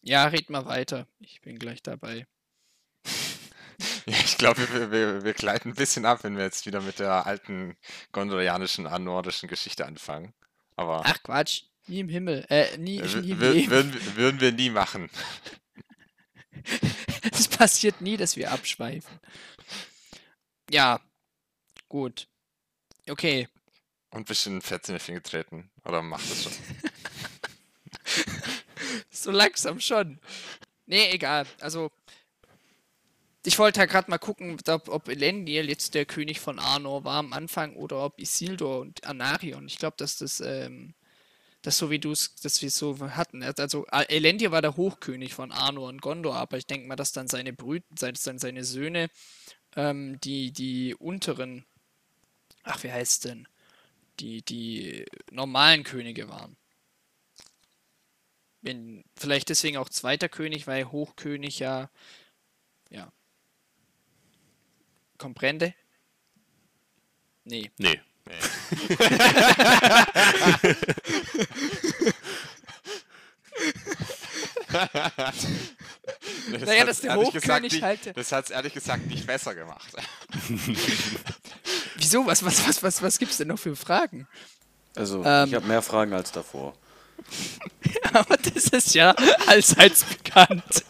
Ja, red mal weiter. Ich bin gleich dabei. <laughs> Ja, ich glaube, wir, wir, wir gleiten ein bisschen ab, wenn wir jetzt wieder mit der alten gondorianischen, nordischen Geschichte anfangen. Aber Ach Quatsch, nie im Himmel. Äh, nie, nie im würden, würden wir nie machen. <laughs> Es passiert nie, dass wir abschweifen. Ja, gut. Okay, Und ein bisschen Fettnäpfchen getreten. Oder macht das schon? <laughs> so langsam schon. Nee, egal. Also, ich wollte halt gerade mal gucken, ob, ob Elendil jetzt der König von Arnor war am Anfang oder ob Isildur und Anarion. Ich glaube, dass das, ähm, das so wie du es, dass wir es so hatten. Also, Elendil war der Hochkönig von Arnor und Gondor, aber ich denke mal, dass dann seine Brüder, dass dann seine Söhne, ähm, die, die unteren, ach, wie heißt denn? Die, die normalen Könige waren. Wenn, vielleicht deswegen auch zweiter König, weil Hochkönig ja, ja. Comprende? Nee. Nee. Nee, Naja, dass der Hochkönig nicht, halt- Das hat es ehrlich gesagt nicht besser gemacht. Wieso? Was, was, was, was, was gibt's denn noch für Fragen? Also, Ähm. ich habe mehr Fragen als davor. <laughs> Aber das ist ja allseits bekannt.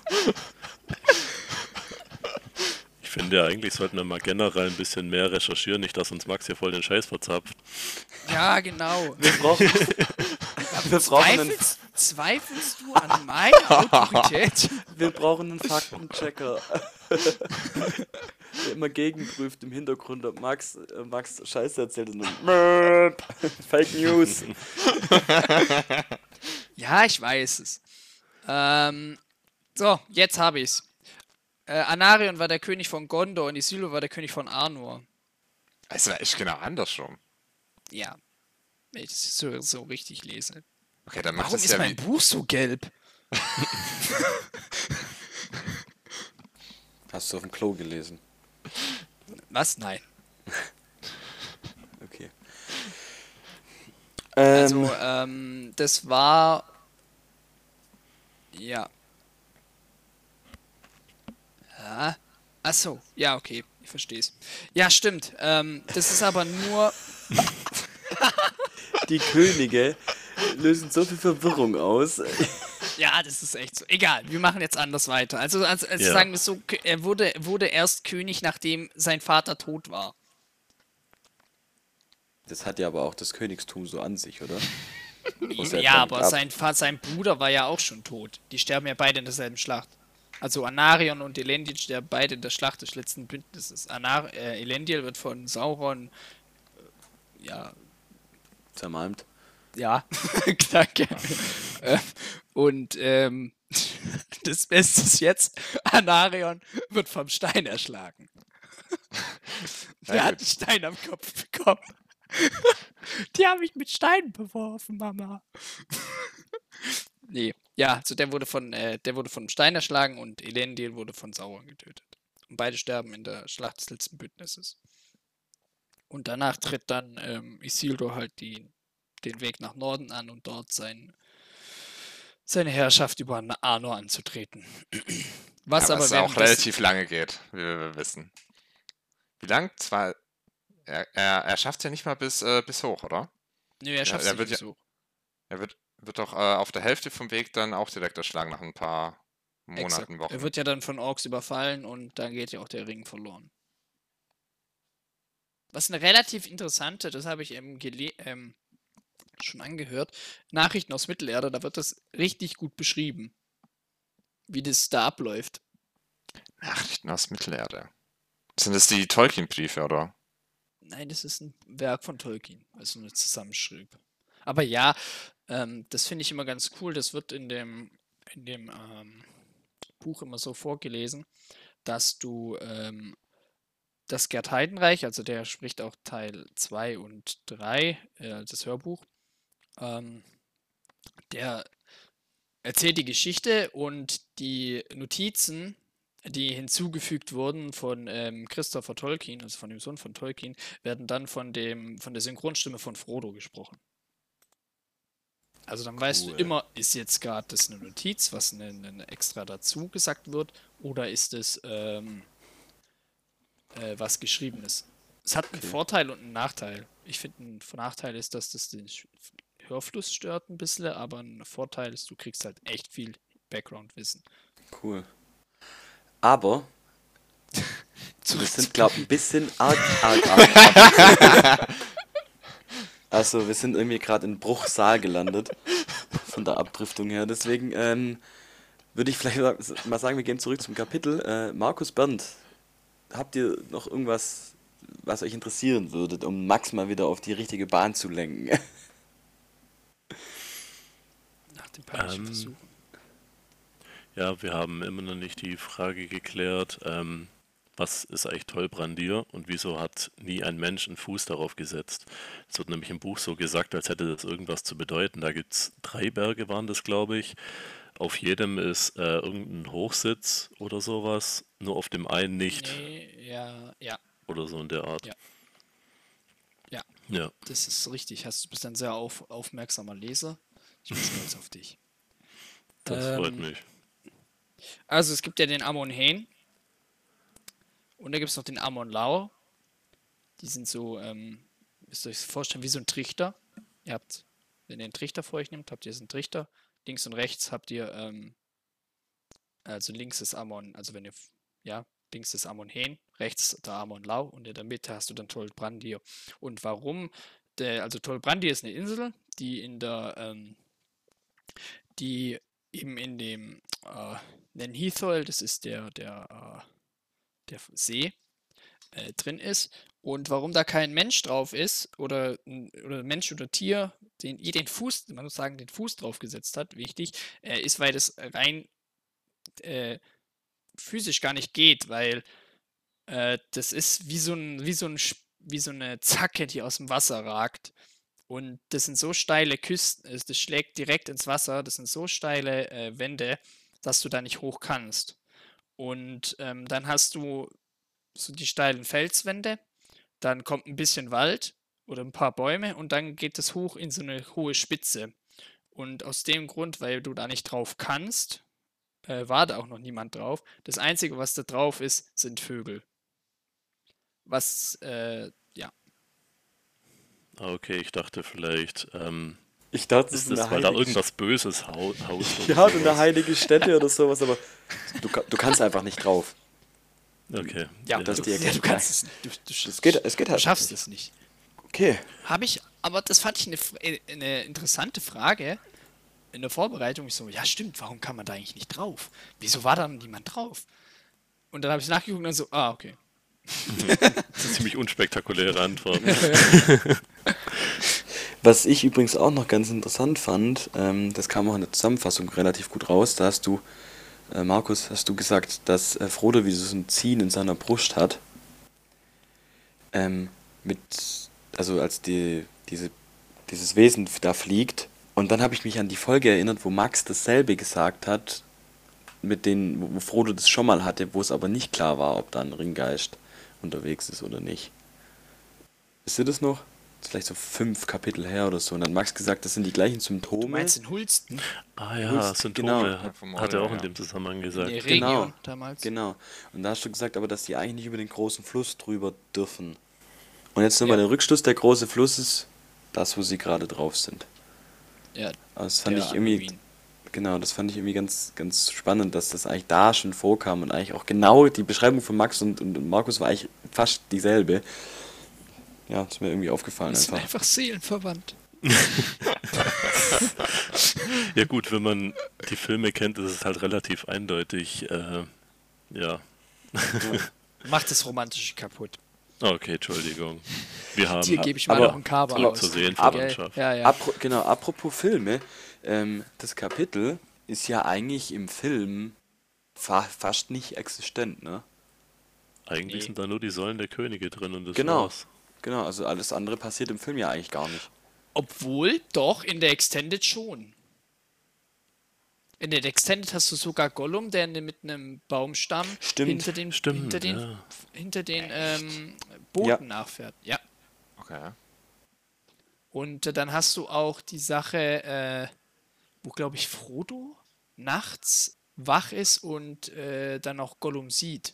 Ich finde ja, eigentlich sollten wir mal generell ein bisschen mehr recherchieren, nicht, dass uns Max hier voll den Scheiß verzapft. Ja, genau. Wir brauchen, <laughs> wir brauchen, einen, Zweifelst, du an meiner <laughs> Autorität? wir brauchen einen Faktenchecker. <laughs> Der immer gegenprüft im Hintergrund, ob Max, äh, Max Scheiße erzählt und <laughs> dann Fake News. Ja, ich weiß es. Ähm, so, jetzt habe ich's. Äh, Anarion war der König von Gondor und Isildur war der König von Arnor. Es war echt genau andersrum. Ja. Wenn ich das so, so richtig lese. Okay, dann macht Warum es ist ja mein wie, Buch so gelb? <laughs> Hast du auf dem Klo gelesen? Was? Nein. <laughs> Okay. Also, Ähm, ähm, das war. Ja. Ja. Achso, ja, okay, ich verstehe es. Ja, stimmt. Ähm, das ist aber nur. <laughs> die Könige lösen so viel Verwirrung aus. <laughs> Ja, das ist echt so. Egal, wir machen jetzt anders weiter. Also, also, also Ja. sagen wir so: Er wurde, wurde erst König, nachdem sein Vater tot war. Das hat ja aber auch das Königstum so an sich, oder? <laughs> Muss Ja, aber ab. sein, sein Bruder war ja auch schon tot. Die sterben ja beide in derselben Schlacht. Also Anarion und Elendil sterben beide in der Schlacht des letzten Bündnisses. Anar äh, Elendil wird von Sauron äh, ja, Zermalmt. Ja, <laughs> danke. Äh, und ähm, <laughs> das Beste ist jetzt, Anarion wird vom Stein erschlagen. <laughs> Der hat einen Stein am Kopf bekommen. Die haben mich mit Steinen beworfen, Mama. nee, ja, also der wurde von, äh, der wurde vom Stein erschlagen und Elendil wurde von Sauron getötet. Und beide sterben in der Schlacht des letzten Bündnisses. Und danach tritt dann ähm, Isildur halt die, den Weg nach Norden an und dort sein, seine Herrschaft über Arnor anzutreten. <clears throat> Was aber aber es auch relativ lange geht, wie wir wissen. Wie lang? Zwar, er, er, er schafft es ja nicht mal bis, äh, bis hoch, oder? Nö, er schafft es wird nicht ja- so. Er wird, wird doch äh, auf der Hälfte vom Weg dann auch direkt erschlagen nach ein paar Exakt. Monaten, Wochen. Er wird ja dann von Orks überfallen und dann geht ja auch der Ring verloren. Was eine relativ interessante, das habe ich ähm, ähm, schon angehört, Nachrichten aus Mittelerde, da wird das richtig gut beschrieben, wie das da abläuft. Nachrichten aus Mittelerde. Sind das die Tolkien-Briefe, oder? Nein, das ist ein Werk von Tolkien, also eine Zusammenschrieb. Aber ja, ähm, das finde ich immer ganz cool. Das wird in dem, in dem ähm, Buch immer so vorgelesen, dass du ähm, das Gerd Heidenreich, also der spricht auch Teil 2 und 3, äh, das Hörbuch, ähm, der erzählt die Geschichte und die Notizen, die hinzugefügt wurden von ähm, Christopher Tolkien, also von dem Sohn von Tolkien, werden dann von, dem, von der Synchronstimme von Frodo gesprochen. Also dann weißt cool. du immer, ist jetzt gerade das eine Notiz, was eine, eine extra dazu gesagt wird, oder ist es ähm, äh, was Geschriebenes. Es hat einen okay. Vorteil und einen Nachteil. Ich finde, ein Nachteil ist, dass das den Hörfluss stört ein bisschen, aber ein Vorteil ist, du kriegst halt echt viel Background-Wissen. Cool. Aber <laughs> wir sind, glaube ich, ein bisschen arg, arg, <laughs> arg. also, wir sind irgendwie gerade in Bruchsal gelandet. Von der Abdriftung her. Deswegen ähm, würde ich vielleicht mal sagen, wir gehen zurück zum Kapitel. Äh, Markus Bernd, habt ihr noch irgendwas, was euch interessieren würde, um Max mal wieder auf die richtige Bahn zu lenken? Nach dem ähm, Versuch. Ja, wir haben immer noch nicht die Frage geklärt, ähm, was ist eigentlich Tollbrandir und wieso hat nie ein Mensch einen Fuß darauf gesetzt? Es wird nämlich im Buch so gesagt, als hätte das irgendwas zu bedeuten. Da gibt es drei Berge, waren das, glaube ich. Auf jedem ist äh, irgendein Hochsitz oder sowas, nur auf dem einen nicht. Nee, ja, ja. Oder so in der Art. Ja. Ja. ja. Das ist richtig. Hast, du bist ein sehr auf, aufmerksamer Leser. Ich bin stolz auf dich. Das ähm, freut mich. Also es gibt ja den Amon Hain. Und da gibt es noch den Amon Lau. Die sind so, ähm, müsst ihr euch vorstellen, wie so ein Trichter. Ihr habt, wenn ihr einen Trichter vor euch nehmt, habt ihr diesen Trichter. Links und rechts habt ihr, ähm, also links ist Amon, also wenn ihr, ja, links ist Amon Hen, rechts der Amon Lau und in der Mitte hast du dann Tolbrandir. Und warum? Der, also Tolbrandir ist eine Insel, die in der, ähm, die eben in dem äh, Nenhithol, das ist der, der, äh, der See, äh, drin ist. Und warum da kein Mensch drauf ist oder, oder Mensch oder Tier, den ihr den Fuß, man muss sagen, den Fuß drauf gesetzt hat, wichtig, äh, ist, weil das rein äh, physisch gar nicht geht, weil äh, das ist wie so, ein, wie, so ein, wie so eine Zacke, die aus dem Wasser ragt. Und das sind so steile Küsten, das schlägt direkt ins Wasser, das sind so steile äh, Wände, dass du da nicht hoch kannst. Und ähm, dann hast du so die steilen Felswände, dann kommt ein bisschen Wald oder ein paar Bäume und dann geht es hoch in so eine hohe Spitze. Und aus dem Grund, weil du da nicht drauf kannst, äh, war da auch noch niemand drauf. Das Einzige, was da drauf ist, sind Vögel. Was, äh, okay, ich dachte vielleicht, ähm, ich dachte, ist das, weil da irgendwas Böses Haus. <laughs> ja, eine heilige Stätte oder sowas, aber du, du kannst einfach nicht drauf. Okay. Ja, das du, ja, du kannst es Du, du, es geht, es geht halt du schaffst nicht. es nicht. Okay. Habe ich, aber das fand ich eine, äh, eine interessante Frage in der Vorbereitung. Ich so, ja stimmt, warum kann man da eigentlich nicht drauf? Wieso war da niemand drauf? Und dann habe ich nachgeguckt und dann so, ah, okay. Das ist eine ziemlich unspektakuläre Antwort. <laughs> Was ich übrigens auch noch ganz interessant fand, ähm, das kam auch in der Zusammenfassung relativ gut raus, da hast du äh, Markus, hast du gesagt, dass äh, Frodo wie so ein Ziehen in seiner Brust hat. Ähm, mit, also als die, diese, dieses Wesen da fliegt. Und dann habe ich mich an die Folge erinnert, wo Max dasselbe gesagt hat, mit den, wo Frodo das schon mal hatte, wo es aber nicht klar war, ob da ein Ringgeist unterwegs ist oder nicht. Wisst ihr das noch? vielleicht so fünf Kapitel her oder so. Und dann hat Max gesagt, das sind die gleichen Symptome. Du meinst in Hulsten? Ah ja, Hulsten, Symptome genau. hat, er auch in dem Zusammenhang gesagt. In genau, damals. Genau. Und da hast du gesagt, aber dass die eigentlich nicht über den großen Fluss drüber dürfen. Und jetzt nochmal ja. der Rückschluss, der große Fluss ist das, wo sie gerade drauf sind. Ja. Aber das fand ich irgendwie... Genau, das fand ich irgendwie ganz, ganz spannend, dass das eigentlich da schon vorkam und eigentlich auch genau die Beschreibung von Max und, und Markus war eigentlich fast dieselbe. Ja, ist mir irgendwie aufgefallen. Das einfach. sind einfach seelenverwandt. <laughs> ja gut, wenn man die Filme kennt, ist es halt relativ eindeutig. Äh, ja. <laughs> Macht das Romantische kaputt. Okay, Entschuldigung. Wir haben Dir gebe ich mal noch ein Cover aus. Zur Seelenverwandtschaft. Ja, ja. Apro genau, apropos Filme, ähm, das Kapitel ist ja eigentlich im Film fa fast nicht existent, ne? Eigentlich nee. sind da nur die Säulen der Könige drin und das genau. war's. Genau, also alles andere passiert im Film ja eigentlich gar nicht. Obwohl, doch, in der Extended schon. In der Extended hast du sogar Gollum, der mit einem Baumstamm Stimmt. hinter den, Stimmt, hinter den, ja. hinter den ähm, Booten Ja. nachfährt. Ja. Okay. Und äh, dann hast du auch die Sache, äh, wo, glaube ich, Frodo nachts wach ist und äh, dann auch Gollum sieht.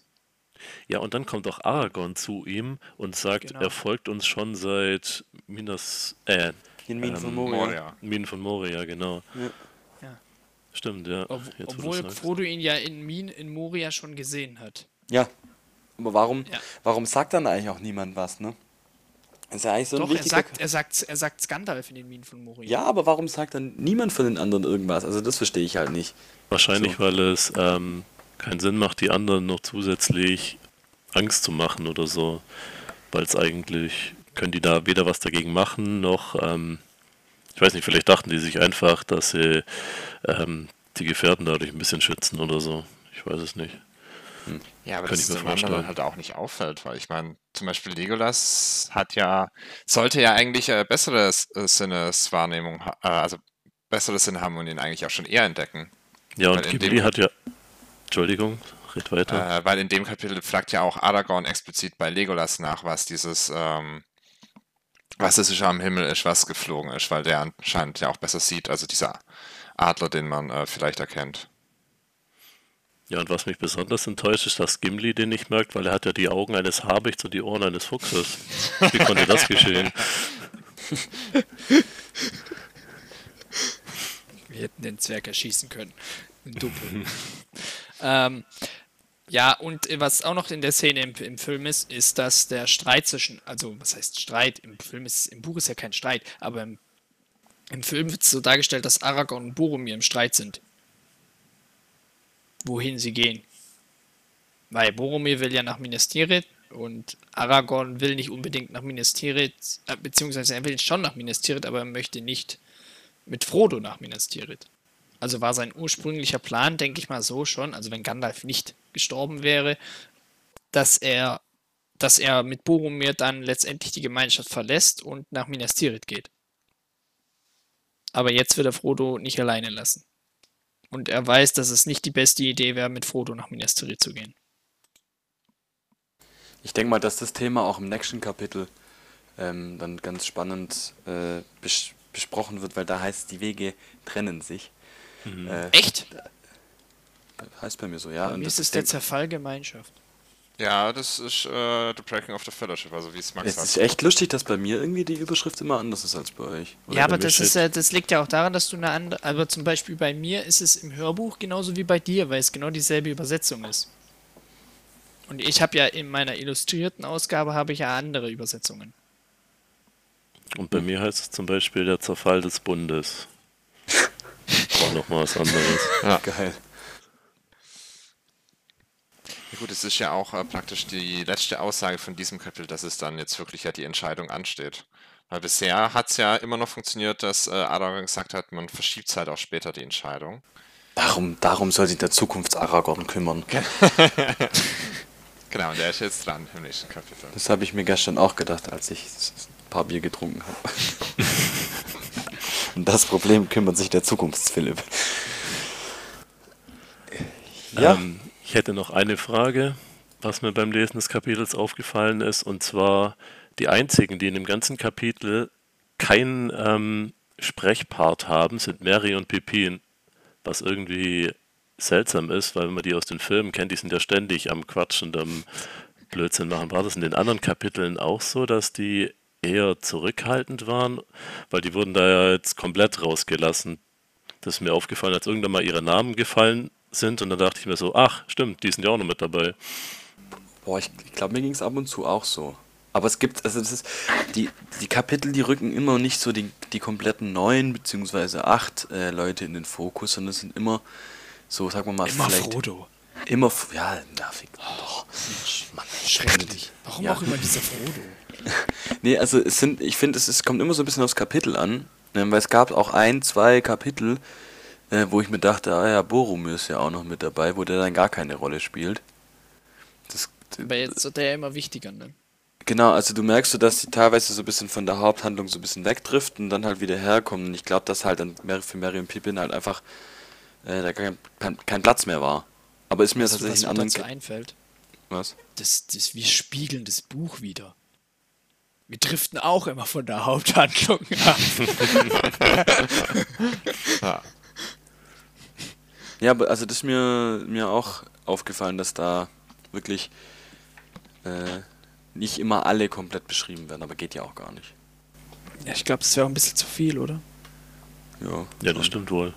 Ja, und dann kommt auch Aragorn zu ihm und sagt, Genau. er folgt uns schon seit Minas, äh, In Minen von Ähm, Moria. Moria. Minen von Moria, genau. Ja. Ja. Stimmt, ja. Ob, jetzt, obwohl. Frodo ihn ja in Min in Moria schon gesehen hat. Ja. Aber warum, Ja. warum sagt dann eigentlich auch niemand was, ne? Ist ja eigentlich so ein Doch, er sagt, er sagt, er sagt Gandalf in den Minen von Moria. ja, aber warum sagt dann niemand von den anderen irgendwas? Also das verstehe ich halt nicht. Wahrscheinlich, So. weil es ähm, keinen Sinn macht, die anderen noch zusätzlich Angst zu machen oder so. Weil es eigentlich, können die da weder was dagegen machen, noch, ähm, ich weiß nicht, vielleicht dachten die sich einfach, dass sie ähm, die Gefährten dadurch ein bisschen schützen oder so. Ich weiß es nicht. Ja, aber mir dem anderen halt auch nicht auffällt, weil ich meine, zum Beispiel Legolas hat ja, sollte ja eigentlich äh, bessere äh, Sinneswahrnehmung, äh, also bessere Sinnharmonien eigentlich auch schon eher entdecken. Ja, Weil und Ghibli hat ja. Entschuldigung, red weiter. Äh, weil in dem Kapitel fragt ja auch Aragorn explizit bei Legolas nach, was dieses, ähm, was es am Himmel ist, was geflogen ist, weil der anscheinend ja auch besser sieht, also dieser Adler, den man äh, vielleicht erkennt. Ja, und was mich besonders enttäuscht, ist, dass Gimli den nicht merkt, weil er hat ja die Augen eines Habichts und die Ohren eines Fuchses. Wie konnte das geschehen? Wir hätten den Zwerg erschießen können. Ein Doppel. <laughs> ähm, ja, und was auch noch in der Szene im, im Film ist, ist, dass der Streit zwischen, also was heißt Streit? Im Film ist, im Buch ist ja kein Streit, aber im, im Film wird es so dargestellt, dass Aragorn und Boromir im Streit sind. Wohin sie gehen. Weil Boromir will ja nach Minas Tirith und Aragorn will nicht unbedingt nach Minas Tirith, äh, beziehungsweise er will schon nach Minas Tirith, aber er möchte nicht mit Frodo nach Minas Tirith. Also war sein ursprünglicher Plan, denke ich mal so schon, also wenn Gandalf nicht gestorben wäre, dass er, dass er mit Boromir dann letztendlich die Gemeinschaft verlässt und nach Minas Tirith geht. Aber jetzt wird er Frodo nicht alleine lassen. Und er weiß, dass es nicht die beste Idee wäre, mit Frodo nach Minas Tirith zu gehen. Ich denke mal, dass das Thema auch im nächsten Kapitel ähm, dann ganz spannend äh, bes besprochen wird, weil da heißt, die Wege trennen sich. Äh, Echt? heißt bei mir so, ja. Bei und mir das ist es ist der denk- Zerfall Gemeinschaft. Ja, das ist äh, The Breaking of the Fellowship, also wie es Max es ist sagt. echt lustig, dass bei mir irgendwie die Überschrift immer anders ist als bei euch. Oder Ja, aber das, ist, ja- das liegt ja auch daran, dass du eine andere. Aber zum Beispiel bei mir ist es im Hörbuch genauso wie bei dir, weil es genau dieselbe Übersetzung ist. Und ich habe ja in meiner illustrierten Ausgabe habe ich ja andere Übersetzungen. Und bei mir heißt es zum Beispiel der Zerfall des Bundes. <laughs> Auch nochmal was anderes. Geil. Ja, gut, es ist ja auch äh, praktisch die letzte Aussage von diesem Kapitel, dass es dann jetzt wirklich ja die Entscheidung ansteht. Weil bisher hat es ja immer noch funktioniert, dass äh, Aragorn gesagt hat, man verschiebt halt auch später die Entscheidung. Darum, darum soll sich der Zukunfts-Aragorn kümmern. <laughs> Genau, und der ist jetzt dran im nächsten Kapitel. Das habe ich mir gestern auch gedacht, als ich ein paar Bier getrunken habe. <laughs> Und das Problem kümmert sich der Zukunftsphilipp. Ja, Ähm, ich hätte noch eine Frage, was mir beim Lesen des Kapitels aufgefallen ist, und zwar die einzigen, die in dem ganzen Kapitel keinen ähm, Sprechpart haben, sind Mary und Pippin, was irgendwie seltsam ist, weil wenn man die aus den Filmen kennt, die sind ja ständig am Quatschen und am Blödsinn machen. War das in den anderen Kapiteln auch so, dass die eher zurückhaltend waren? Weil die wurden da ja jetzt komplett rausgelassen. Das ist mir aufgefallen, als irgendwann mal ihre Namen gefallen sind und dann dachte ich mir so, ach, stimmt, die sind ja auch noch mit dabei. boah, ich, ich glaube, mir ging es ab und zu auch so. Aber es gibt, also das ist, die, die Kapitel, die rücken immer nicht so die, die kompletten neun beziehungsweise acht äh, Leute in den Fokus, sondern es sind immer so, sagen wir mal, Immer vielleicht Frodo. immer, F- ja, nervig. Doch, Mann, Schrecklich. Warum Ja. auch immer dieser Frodo? <laughs> Nee, also es sind, ich finde, es, es kommt immer so ein bisschen aufs Kapitel an, ne, weil es gab auch ein, zwei Kapitel, äh, wo ich mir dachte, ah ja, Boromir ist ja auch noch mit dabei, wo der dann gar keine Rolle spielt. Das, Aber jetzt wird der ja immer wichtiger, ne? genau, also du merkst so, dass sie teilweise so ein bisschen von der Haupthandlung so ein bisschen wegdriften und dann halt wieder herkommen. Und ich glaube, dass halt dann Mary- für Mary und Pippin halt einfach äh, da kein, kein, Platz mehr war. Aber ist mir weißt tatsächlich du, was ein dazu einfällt. Was? Das, das, wir spiegeln das Buch wieder. Wir driften auch immer von der Haupthandlung ab. <laughs> <laughs> ja. Ja, aber also das ist mir, mir auch aufgefallen, dass da wirklich äh, nicht immer alle komplett beschrieben werden, aber geht ja auch gar nicht. Ja, ich glaube, das wäre auch ein bisschen zu viel, oder? Ja, ja das stimmt wohl.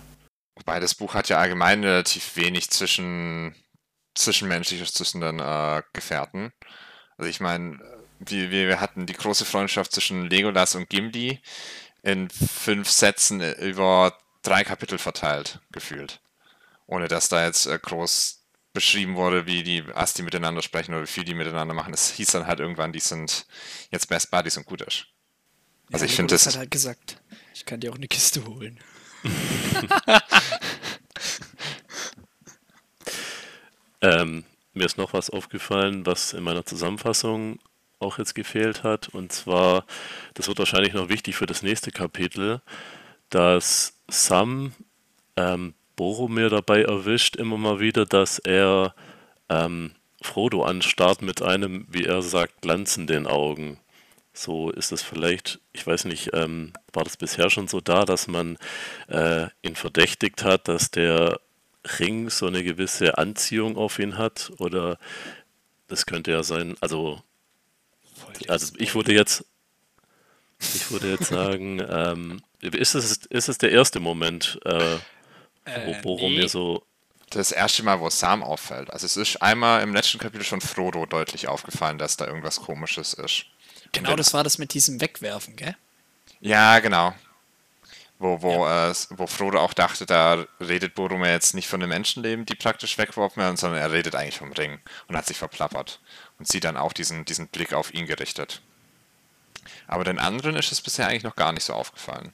Wobei das Buch hat ja allgemein relativ wenig zwischen zwischenmenschliches zwischen den äh, Gefährten. Also ich meine, wir, wir hatten die große Freundschaft zwischen Legolas und Gimli in fünf Sätzen über drei Kapitel verteilt, gefühlt. Ohne dass da jetzt äh, groß beschrieben wurde, wie die Asti miteinander sprechen oder wie viel die miteinander machen. Es hieß dann halt irgendwann, die sind jetzt Best Buddies und gut ist. Also ja, ich finde das. hat halt gesagt, ich kann dir auch eine Kiste holen. <laughs> ähm, mir ist noch was aufgefallen, was in meiner Zusammenfassung auch jetzt gefehlt hat. Und zwar, das wird wahrscheinlich noch wichtig für das nächste Kapitel, dass Sam ähm, Boromir dabei erwischt, immer mal wieder, dass er ähm, Frodo anstarrt mit einem, wie er sagt, glanzenden Augen. So ist es vielleicht, ich weiß nicht, ähm, war das bisher schon so da, dass man äh, ihn verdächtigt hat, dass der Ring so eine gewisse Anziehung auf ihn hat? Oder das könnte ja sein, also, also ich würde jetzt, ich würde jetzt sagen, ähm, ist, es, ist es der erste Moment, äh, äh, worum nee. mir so. Das erste Mal, wo Sam auffällt. Also es ist einmal im letzten Kapitel schon Frodo deutlich aufgefallen, dass da irgendwas komisches ist. Genau, das war das mit diesem Wegwerfen, gell? Ja, genau. Wo, wo, ja. äh, wo Frodo auch dachte, da redet Boromir jetzt nicht von den Menschenleben, die praktisch weggeworfen werden, sondern er redet eigentlich vom Ring und hat sich verplappert. Und sieht dann auch diesen, diesen Blick auf ihn gerichtet. Aber den anderen ist es bisher eigentlich noch gar nicht so aufgefallen.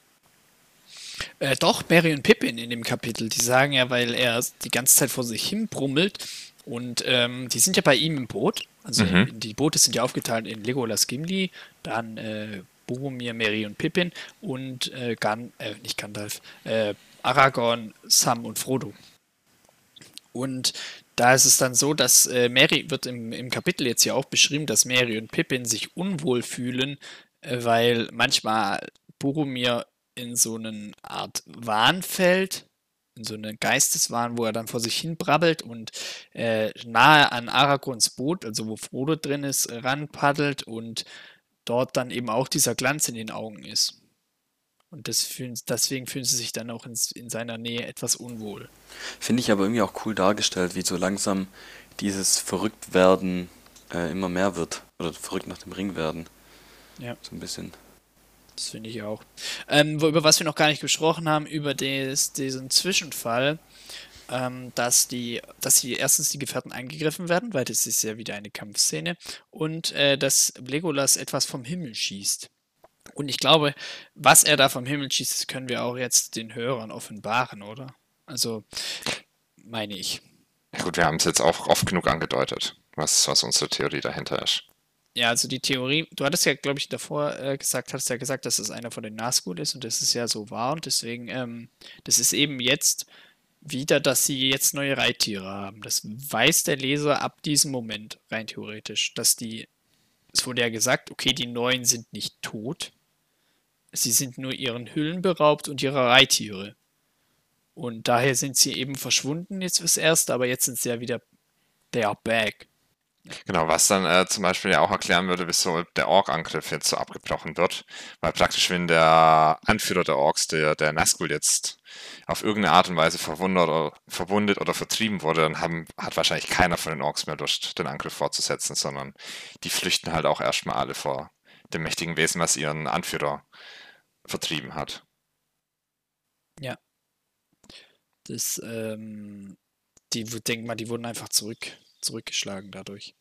Äh, doch, Mary und Pippin in dem Kapitel, die sagen ja, weil er die ganze Zeit vor sich hin brummelt und ähm, die sind ja bei ihm im Boot. Also mhm. die Boote sind ja aufgeteilt in Legolas Gimli, dann äh, Boromir, Mary und Pippin und äh, Gan, äh, nicht Gandalf, äh, Aragorn, Sam und Frodo. Und da ist es dann so, dass äh, Mary wird im, im Kapitel jetzt ja auch beschrieben, dass Mary und Pippin sich unwohl fühlen, äh, weil manchmal Boromir in so eine Art Wahn fällt, in so einen Geisteswahn, wo er dann vor sich hin brabbelt und äh, nahe an Aragorns Boot, also wo Frodo drin ist, ranpaddelt und dort dann eben auch dieser Glanz in den Augen ist. Und fühlen, deswegen fühlen sie sich dann auch in, in seiner Nähe etwas unwohl. Finde ich aber irgendwie auch cool dargestellt, wie so langsam dieses Verrücktwerden äh, immer mehr wird. Oder verrückt nach dem Ring werden. Ja. So ein bisschen. Das finde ich auch. Ähm, wo, über was wir noch gar nicht gesprochen haben, über des, diesen Zwischenfall, ähm, dass die, dass die erstens die Gefährten angegriffen werden, weil das ist ja wieder eine Kampfszene, und äh, dass Legolas etwas vom Himmel schießt. Und ich glaube, was er da vom Himmel schießt, können wir auch jetzt den Hörern offenbaren, oder? Also, meine ich. Ja gut, wir haben es jetzt auch oft genug angedeutet, was, was unsere Theorie dahinter ist. Ja, also die Theorie, du hattest ja, glaube ich, davor äh, gesagt, hast ja gesagt, dass es einer von den Nazgul ist und das ist ja so wahr und deswegen, ähm, das ist eben jetzt wieder, dass sie jetzt neue Reittiere haben. Das weiß der Leser ab diesem Moment, rein theoretisch, dass die, es wurde ja gesagt, okay, die neuen sind nicht tot, sie sind nur ihren Hüllen beraubt und ihrer Reittiere. Und daher sind sie eben verschwunden jetzt fürs Erste, aber jetzt sind sie ja wieder, they are back. Genau, was dann äh, zum Beispiel ja auch erklären würde, wieso der Ork-Angriff jetzt so abgebrochen wird. Weil praktisch, wenn der Anführer der Orks, der, der Nazgul, jetzt auf irgendeine Art und Weise verwundet oder, verwundet oder vertrieben wurde, dann haben, hat wahrscheinlich keiner von den Orks mehr Lust, den Angriff fortzusetzen, sondern die flüchten halt auch erstmal alle vor dem mächtigen Wesen, was ihren Anführer vertrieben hat. Ja. Das, ähm, die, denk mal, die wurden einfach zurück zurückgeschlagen dadurch.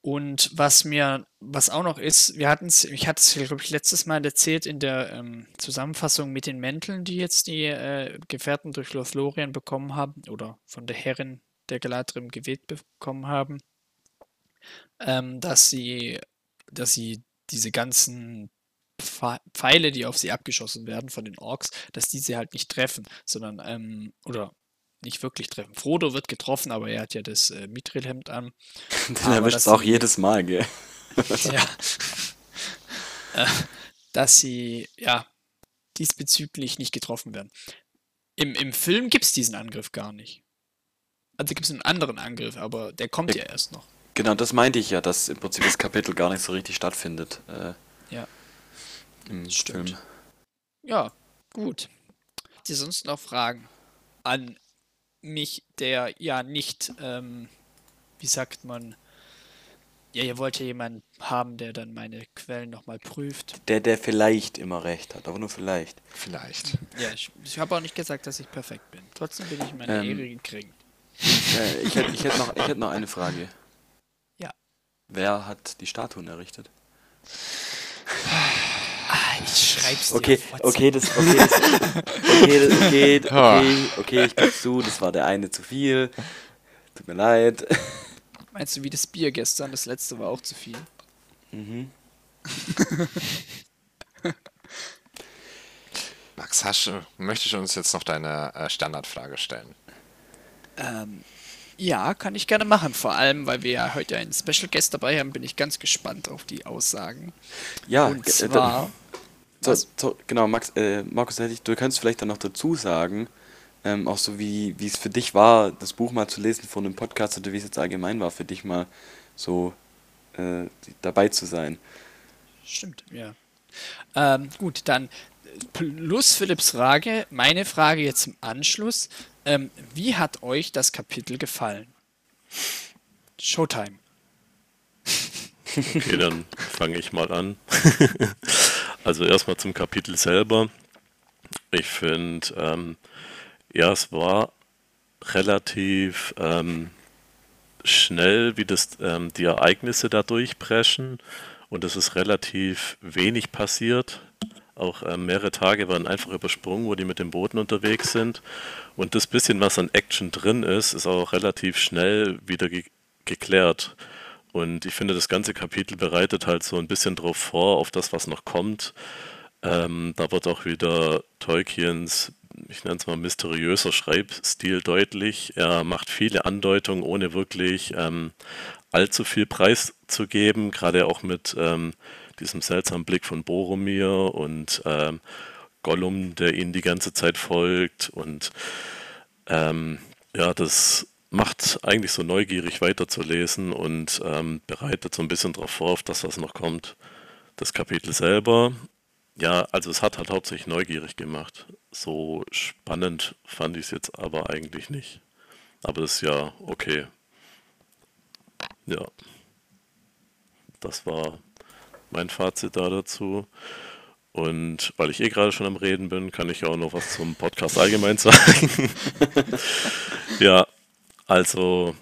Und was mir, was auch noch ist, wir hatten es, ich hatte es, glaube ich, letztes Mal erzählt in der ähm, Zusammenfassung mit den Mänteln, die jetzt die äh, Gefährten durch Lothlorien bekommen haben oder von der Herrin der Galadrim gewählt bekommen haben, ähm, dass sie, dass sie diese ganzen Pfeile, die auf sie abgeschossen werden von den Orks, dass diese halt nicht treffen, sondern, ähm, oder nicht wirklich treffen. Frodo wird getroffen, aber er hat ja das äh, Mithril-Hemd an. <laughs> Den erwischt es auch jedes Mal, gell? <laughs> ja. äh, dass sie, ja, diesbezüglich nicht getroffen werden. Im, im Film gibt es diesen Angriff gar nicht. Also gibt es einen anderen Angriff, aber der kommt ja, ja erst noch. Genau, das meinte ich ja, dass im Prinzip das Kapitel gar nicht so richtig stattfindet. Äh, ja. Im Stimmt. Film. Ja, gut. Habt ihr sonst noch Fragen an mich, der ja nicht, ähm, wie sagt man, ja, ihr wollt ja jemanden haben, der dann meine Quellen nochmal prüft. Der, der vielleicht immer recht hat, aber nur vielleicht. Vielleicht. Ja, ich, ich habe auch nicht gesagt, dass ich perfekt bin. Trotzdem bin ich meine ähm, Ehre gekriegt. Äh, ich hätte ich hätt noch, hätt noch eine Frage. Ja. Wer hat die Statuen errichtet? <laughs> Ich schreib's dir okay, okay, das, okay, das, okay, das, <laughs> okay, okay, okay, ich gebe zu, das war der eine zu viel. Tut mir leid. <laughs> Meinst du wie das Bier gestern? Das letzte war auch zu viel. Mhm. <laughs> Max, hast, möchtest du uns jetzt noch deine äh, Standardfrage stellen? Ähm, ja, kann ich gerne machen. Vor allem, weil wir ja heute einen Special Guest dabei haben, bin ich ganz gespannt auf die Aussagen. Ja, und äh, zwar. So, so, genau, Max, äh, Markus, du kannst vielleicht dann noch dazu sagen, ähm, auch so wie es für dich war, das Buch mal zu lesen von einem Podcast oder wie es jetzt allgemein war, für dich mal so äh, dabei zu sein. Stimmt, ja. Ähm, gut, dann plus Philipps Frage, meine Frage jetzt im Anschluss. Ähm, wie hat euch das Kapitel gefallen? Showtime. Okay, dann fange ich mal an. <laughs> also erstmal zum Kapitel selber. Ich finde, ähm, ja, es war relativ ähm, schnell, wie das ähm, die Ereignisse da durchbrechen und es ist relativ wenig passiert. Auch äh, mehrere Tage waren einfach übersprungen, wo die mit dem Booten unterwegs sind. Und das bisschen, was an Action drin ist, ist auch relativ schnell wieder ge geklärt. Und ich finde, das ganze Kapitel bereitet halt so ein bisschen drauf vor, auf das, was noch kommt. Ähm, da wird auch wieder Tolkiens, ich nenne es mal mysteriöser Schreibstil deutlich. Er macht viele Andeutungen, ohne wirklich ähm, allzu viel preiszugeben, gerade auch mit ähm, diesem seltsamen Blick von Boromir und ähm, Gollum, der ihnen die ganze Zeit folgt. Und ähm, ja, das macht eigentlich so neugierig weiterzulesen und ähm, bereitet so ein bisschen darauf vor, auf das, was noch kommt. Das Kapitel selber, ja, also es hat halt hauptsächlich neugierig gemacht. So spannend fand ich es jetzt aber eigentlich nicht. Aber ist ja okay. Ja. Das war mein Fazit da dazu. Und weil ich eh gerade schon am Reden bin, kann ich auch noch was zum Podcast allgemein <laughs> sagen. <laughs> ja, also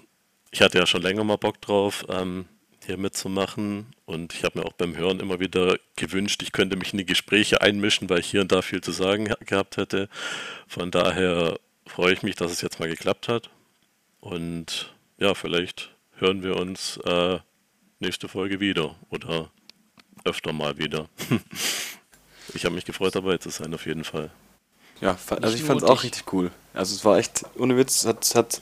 ich hatte ja schon länger mal Bock drauf, ähm, hier mitzumachen. Und ich habe mir auch beim Hören immer wieder gewünscht, ich könnte mich in die Gespräche einmischen, weil ich hier und da viel zu sagen gehabt hätte. Von daher freue ich mich, dass es jetzt mal geklappt hat. Und ja, vielleicht hören wir uns äh, nächste Folge wieder oder öfter mal wieder. <laughs> ich habe mich gefreut, dabei zu sein, auf jeden Fall. Ja, also ich fand es auch richtig cool. Also es war echt, ohne Witz, es hat, hat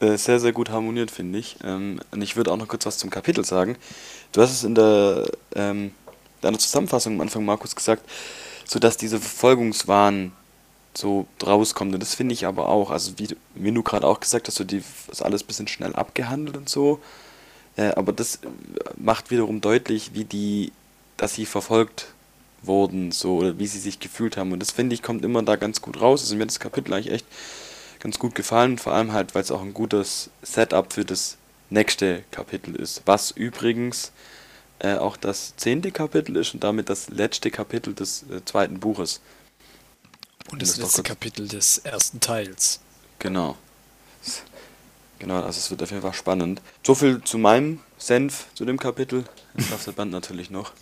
sehr, sehr gut harmoniert, finde ich. Ähm, und ich würde auch noch kurz was zum Kapitel sagen. Du hast es in der ähm, deiner Zusammenfassung am Anfang, Markus, gesagt, so dass diese Verfolgungswahn so rauskommt. Und das finde ich aber auch, also wie, wie du gerade auch gesagt hast, so die ist alles ein bisschen schnell abgehandelt und so. Äh, aber das macht wiederum deutlich, wie die, dass sie verfolgt wurden, so, oder wie sie sich gefühlt haben. Und das finde ich, kommt immer da ganz gut raus. Also mir hat das Kapitel eigentlich echt ganz gut gefallen, vor allem halt, weil es auch ein gutes Setup für das nächste Kapitel ist. Was übrigens äh, auch das zehnte Kapitel ist und damit das letzte Kapitel des äh, zweiten Buches. Und das, das letzte Kapitel des ersten Teils. Genau. Genau, also es wird auf jeden Fall spannend. So viel zu meinem Senf zu dem Kapitel. Jetzt darf der Band natürlich noch.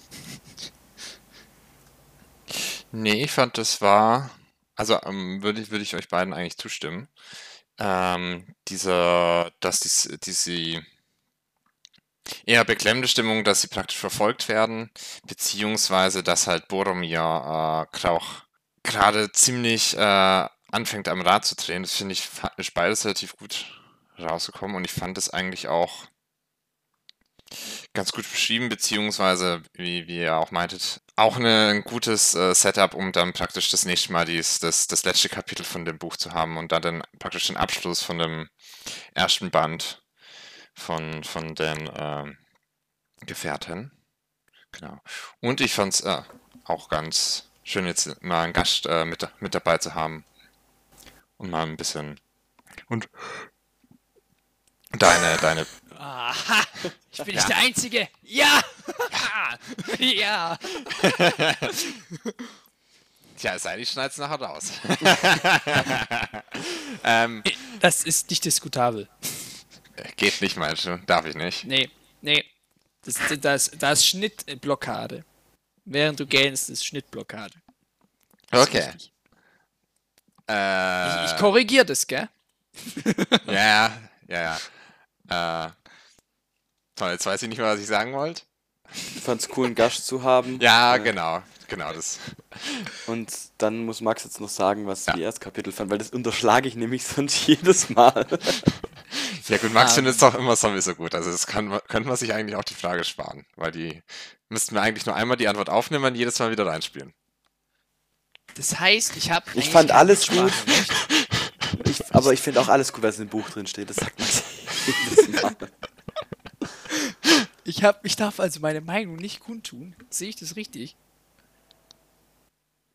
Nee, ich fand, das war. Also ähm, würde ich, würd ich euch beiden eigentlich zustimmen. Ähm, dieser, dass dies, diese eher beklemmende Stimmung, dass sie praktisch verfolgt werden, beziehungsweise dass halt Boromir äh, Krauch gerade ziemlich äh, anfängt am Rad zu drehen. Das finde ich ist beides relativ gut rausgekommen und ich fand es eigentlich auch ganz gut beschrieben, beziehungsweise, wie, wie ihr auch meintet, auch eine, ein gutes äh, Setup, um dann praktisch das nächste Mal dies, das, das letzte Kapitel von dem Buch zu haben und dann, dann praktisch den Abschluss von dem ersten Band von, von den äh, Gefährten. Genau. Und ich fand es äh, auch ganz schön, jetzt mal einen Gast äh, mit, mit dabei zu haben. Und mal ein bisschen. Und deine, deine. Aha, ich bin nicht ja. der Einzige. Ja! ja! Tja, sei die schneid's nachher raus. <laughs> ähm, das ist nicht diskutabel. Geht nicht, meinst du? Darf ich nicht? Nee, nee. Das, das, das ist Schnittblockade. Während du gähnst, ist Schnittblockade. Das okay. Äh, ich, ich korrigiere das, gell? ja, ja, ja. Äh, toll, jetzt weiß ich nicht mehr, was ich sagen wollte. Ich fand es cool, einen Gast zu haben. <laughs> Ja, äh, genau. Genau das. Und dann muss Max jetzt noch sagen, was ja. die Erstkapitel fand, weil das unterschlage ich nämlich <laughs> sonst jedes Mal. <laughs> Ja gut, Max um, findet es doch immer sowieso gut. Also das kann, könnte man sich eigentlich auch die Frage sparen, weil die müssten wir eigentlich nur einmal die Antwort aufnehmen und jedes Mal wieder reinspielen. Das heißt, ich habe. Ich fand alles gut. Ich, aber ich finde auch alles gut, was im Buch drin steht. Das sagt man jedes Mal. Ich, hab, ich darf also meine Meinung nicht kundtun. Sehe ich das richtig?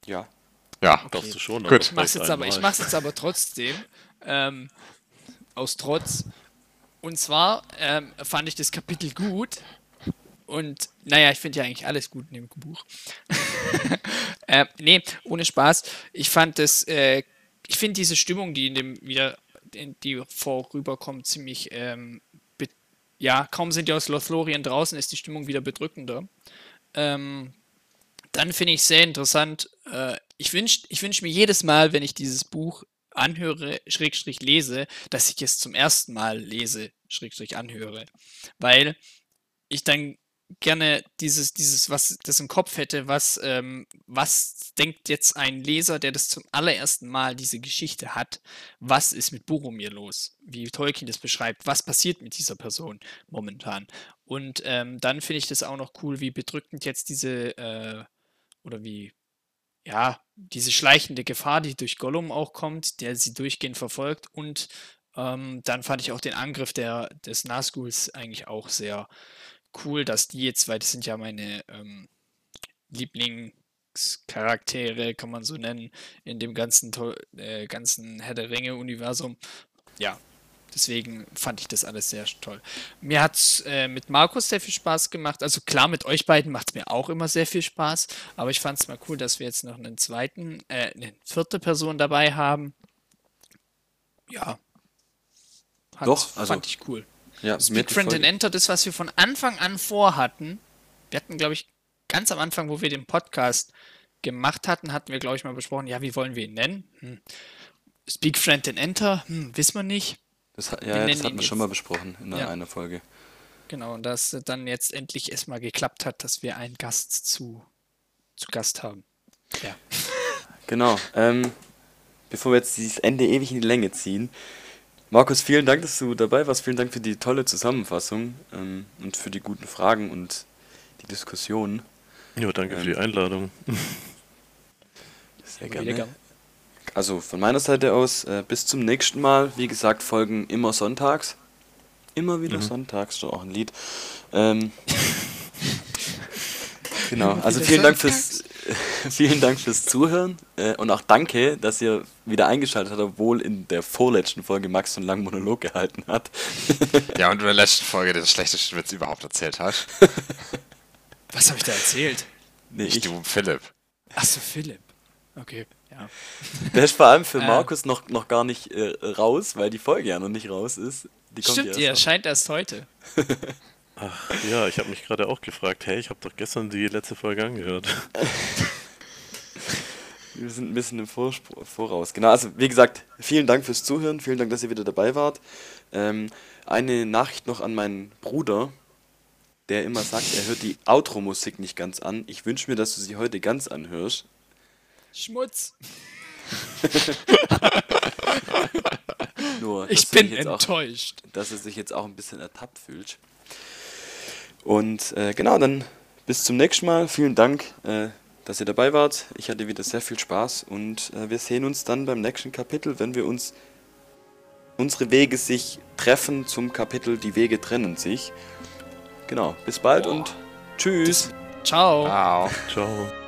Ja. Ja, okay. darfst du schon. Gut. Ich mach's jetzt aber, ich mach's jetzt aber trotzdem. Ähm, aus Trotz. Und zwar ähm, fand ich das Kapitel gut. Und naja, ich finde ja eigentlich alles gut in dem Buch. <laughs> äh, nee, ohne Spaß. Ich fand das, äh, ich finde diese Stimmung, die in dem wieder, in, die vorüberkommt, ziemlich, ähm, ja, kaum sind die aus Lothlorien draußen, ist die Stimmung wieder bedrückender. Ähm, dann finde ich sehr interessant, äh, ich wünsche ich wünsch mir jedes Mal, wenn ich dieses Buch anhöre, Schrägstrich lese, dass ich es zum ersten Mal lese, Schrägstrich anhöre. Weil ich dann gerne dieses, dieses, was das im Kopf hätte, was, ähm, was denkt jetzt ein Leser, der das zum allerersten Mal diese Geschichte hat, was ist mit Boromir los? Wie Tolkien das beschreibt, was passiert mit dieser Person momentan? Und ähm, dann finde ich das auch noch cool, wie bedrückend jetzt diese, äh, oder wie ja, diese schleichende Gefahr, die durch Gollum auch kommt, der sie durchgehend verfolgt. Und ähm, dann fand ich auch den Angriff der, des Nazguls eigentlich auch sehr cool, dass die jetzt, weil das sind ja meine ähm, Lieblingscharaktere, kann man so nennen, in dem ganzen, äh, ganzen Herr der Ringe-Universum. Ja, Deswegen fand ich das alles sehr toll. Mir hat es äh, mit Markus sehr viel Spaß gemacht. Also klar, mit euch beiden macht es mir auch immer sehr viel Spaß. Aber ich fand es mal cool, dass wir jetzt noch einen zweiten, äh, eine vierte Person dabei haben. Ja. Hat, Doch, also, fand ich cool. Ja, Speak Friend and Enter, das, was wir von Anfang an vorhatten. Wir hatten, glaube ich, ganz am Anfang, wo wir den Podcast gemacht hatten, hatten wir, glaube ich, mal besprochen, ja, wie wollen wir ihn nennen? Hm. Speak Friend and Enter, hm, wissen wir nicht. Das, ja, das hatten wir schon mal besprochen in ja. einer Folge. Genau, und dass dann jetzt endlich erstmal geklappt hat, dass wir einen Gast zu, zu Gast haben. Ja. Genau. Ähm, bevor wir jetzt dieses Ende ewig in die Länge ziehen, Markus, vielen Dank, dass du dabei warst. Vielen Dank für die tolle Zusammenfassung ähm, und für die guten Fragen und die Diskussion. Ja, danke ähm, für die ähm, Einladung. Sehr gerne. Also von meiner Seite aus, äh, bis zum nächsten Mal. Wie gesagt, folgen immer sonntags. Immer wieder mhm. sonntags, schon auch ein Lied. Ähm, <laughs> genau, also vielen Dank fürs, <laughs> vielen Dank fürs Zuhören äh, und auch danke, dass ihr wieder eingeschaltet habt, obwohl in der vorletzten Folge Max so einen langen Monolog gehalten hat. ja, und in der letzten Folge den schlechtesten Witz überhaupt erzählt hast. <laughs> Was habe ich da erzählt? Nee, ich. du, Philipp. Achso, Philipp. Okay. Ja. <laughs> Der ist vor allem für äh. Markus noch, noch gar nicht äh, raus, weil die Folge ja noch nicht raus ist. Die Stimmt, die erscheint erst heute. Ach ja, ich habe mich gerade auch gefragt, hey, ich habe doch gestern die letzte Folge angehört. Wir sind ein bisschen im Vorspr Voraus. Genau, also wie gesagt, vielen Dank fürs Zuhören, vielen Dank, dass ihr wieder dabei wart. Ähm, eine Nachricht noch an meinen Bruder. der immer sagt, er hört die Outro-Musik nicht ganz an. Ich wünsche mir, dass du sie heute ganz anhörst. Schmutz. <laughs> Nur, ich bin enttäuscht. Auch, dass er sich jetzt auch ein bisschen ertappt fühlt. Und äh, genau, dann bis zum nächsten Mal. Vielen Dank, äh, dass ihr dabei wart. Ich hatte wieder sehr viel Spaß und äh, wir sehen uns dann beim nächsten Kapitel, wenn wir uns unsere Wege sich treffen zum Kapitel Die Wege trennen sich. Genau, bis bald Boah. und tschüss. Ciao. Ciao. Ciao.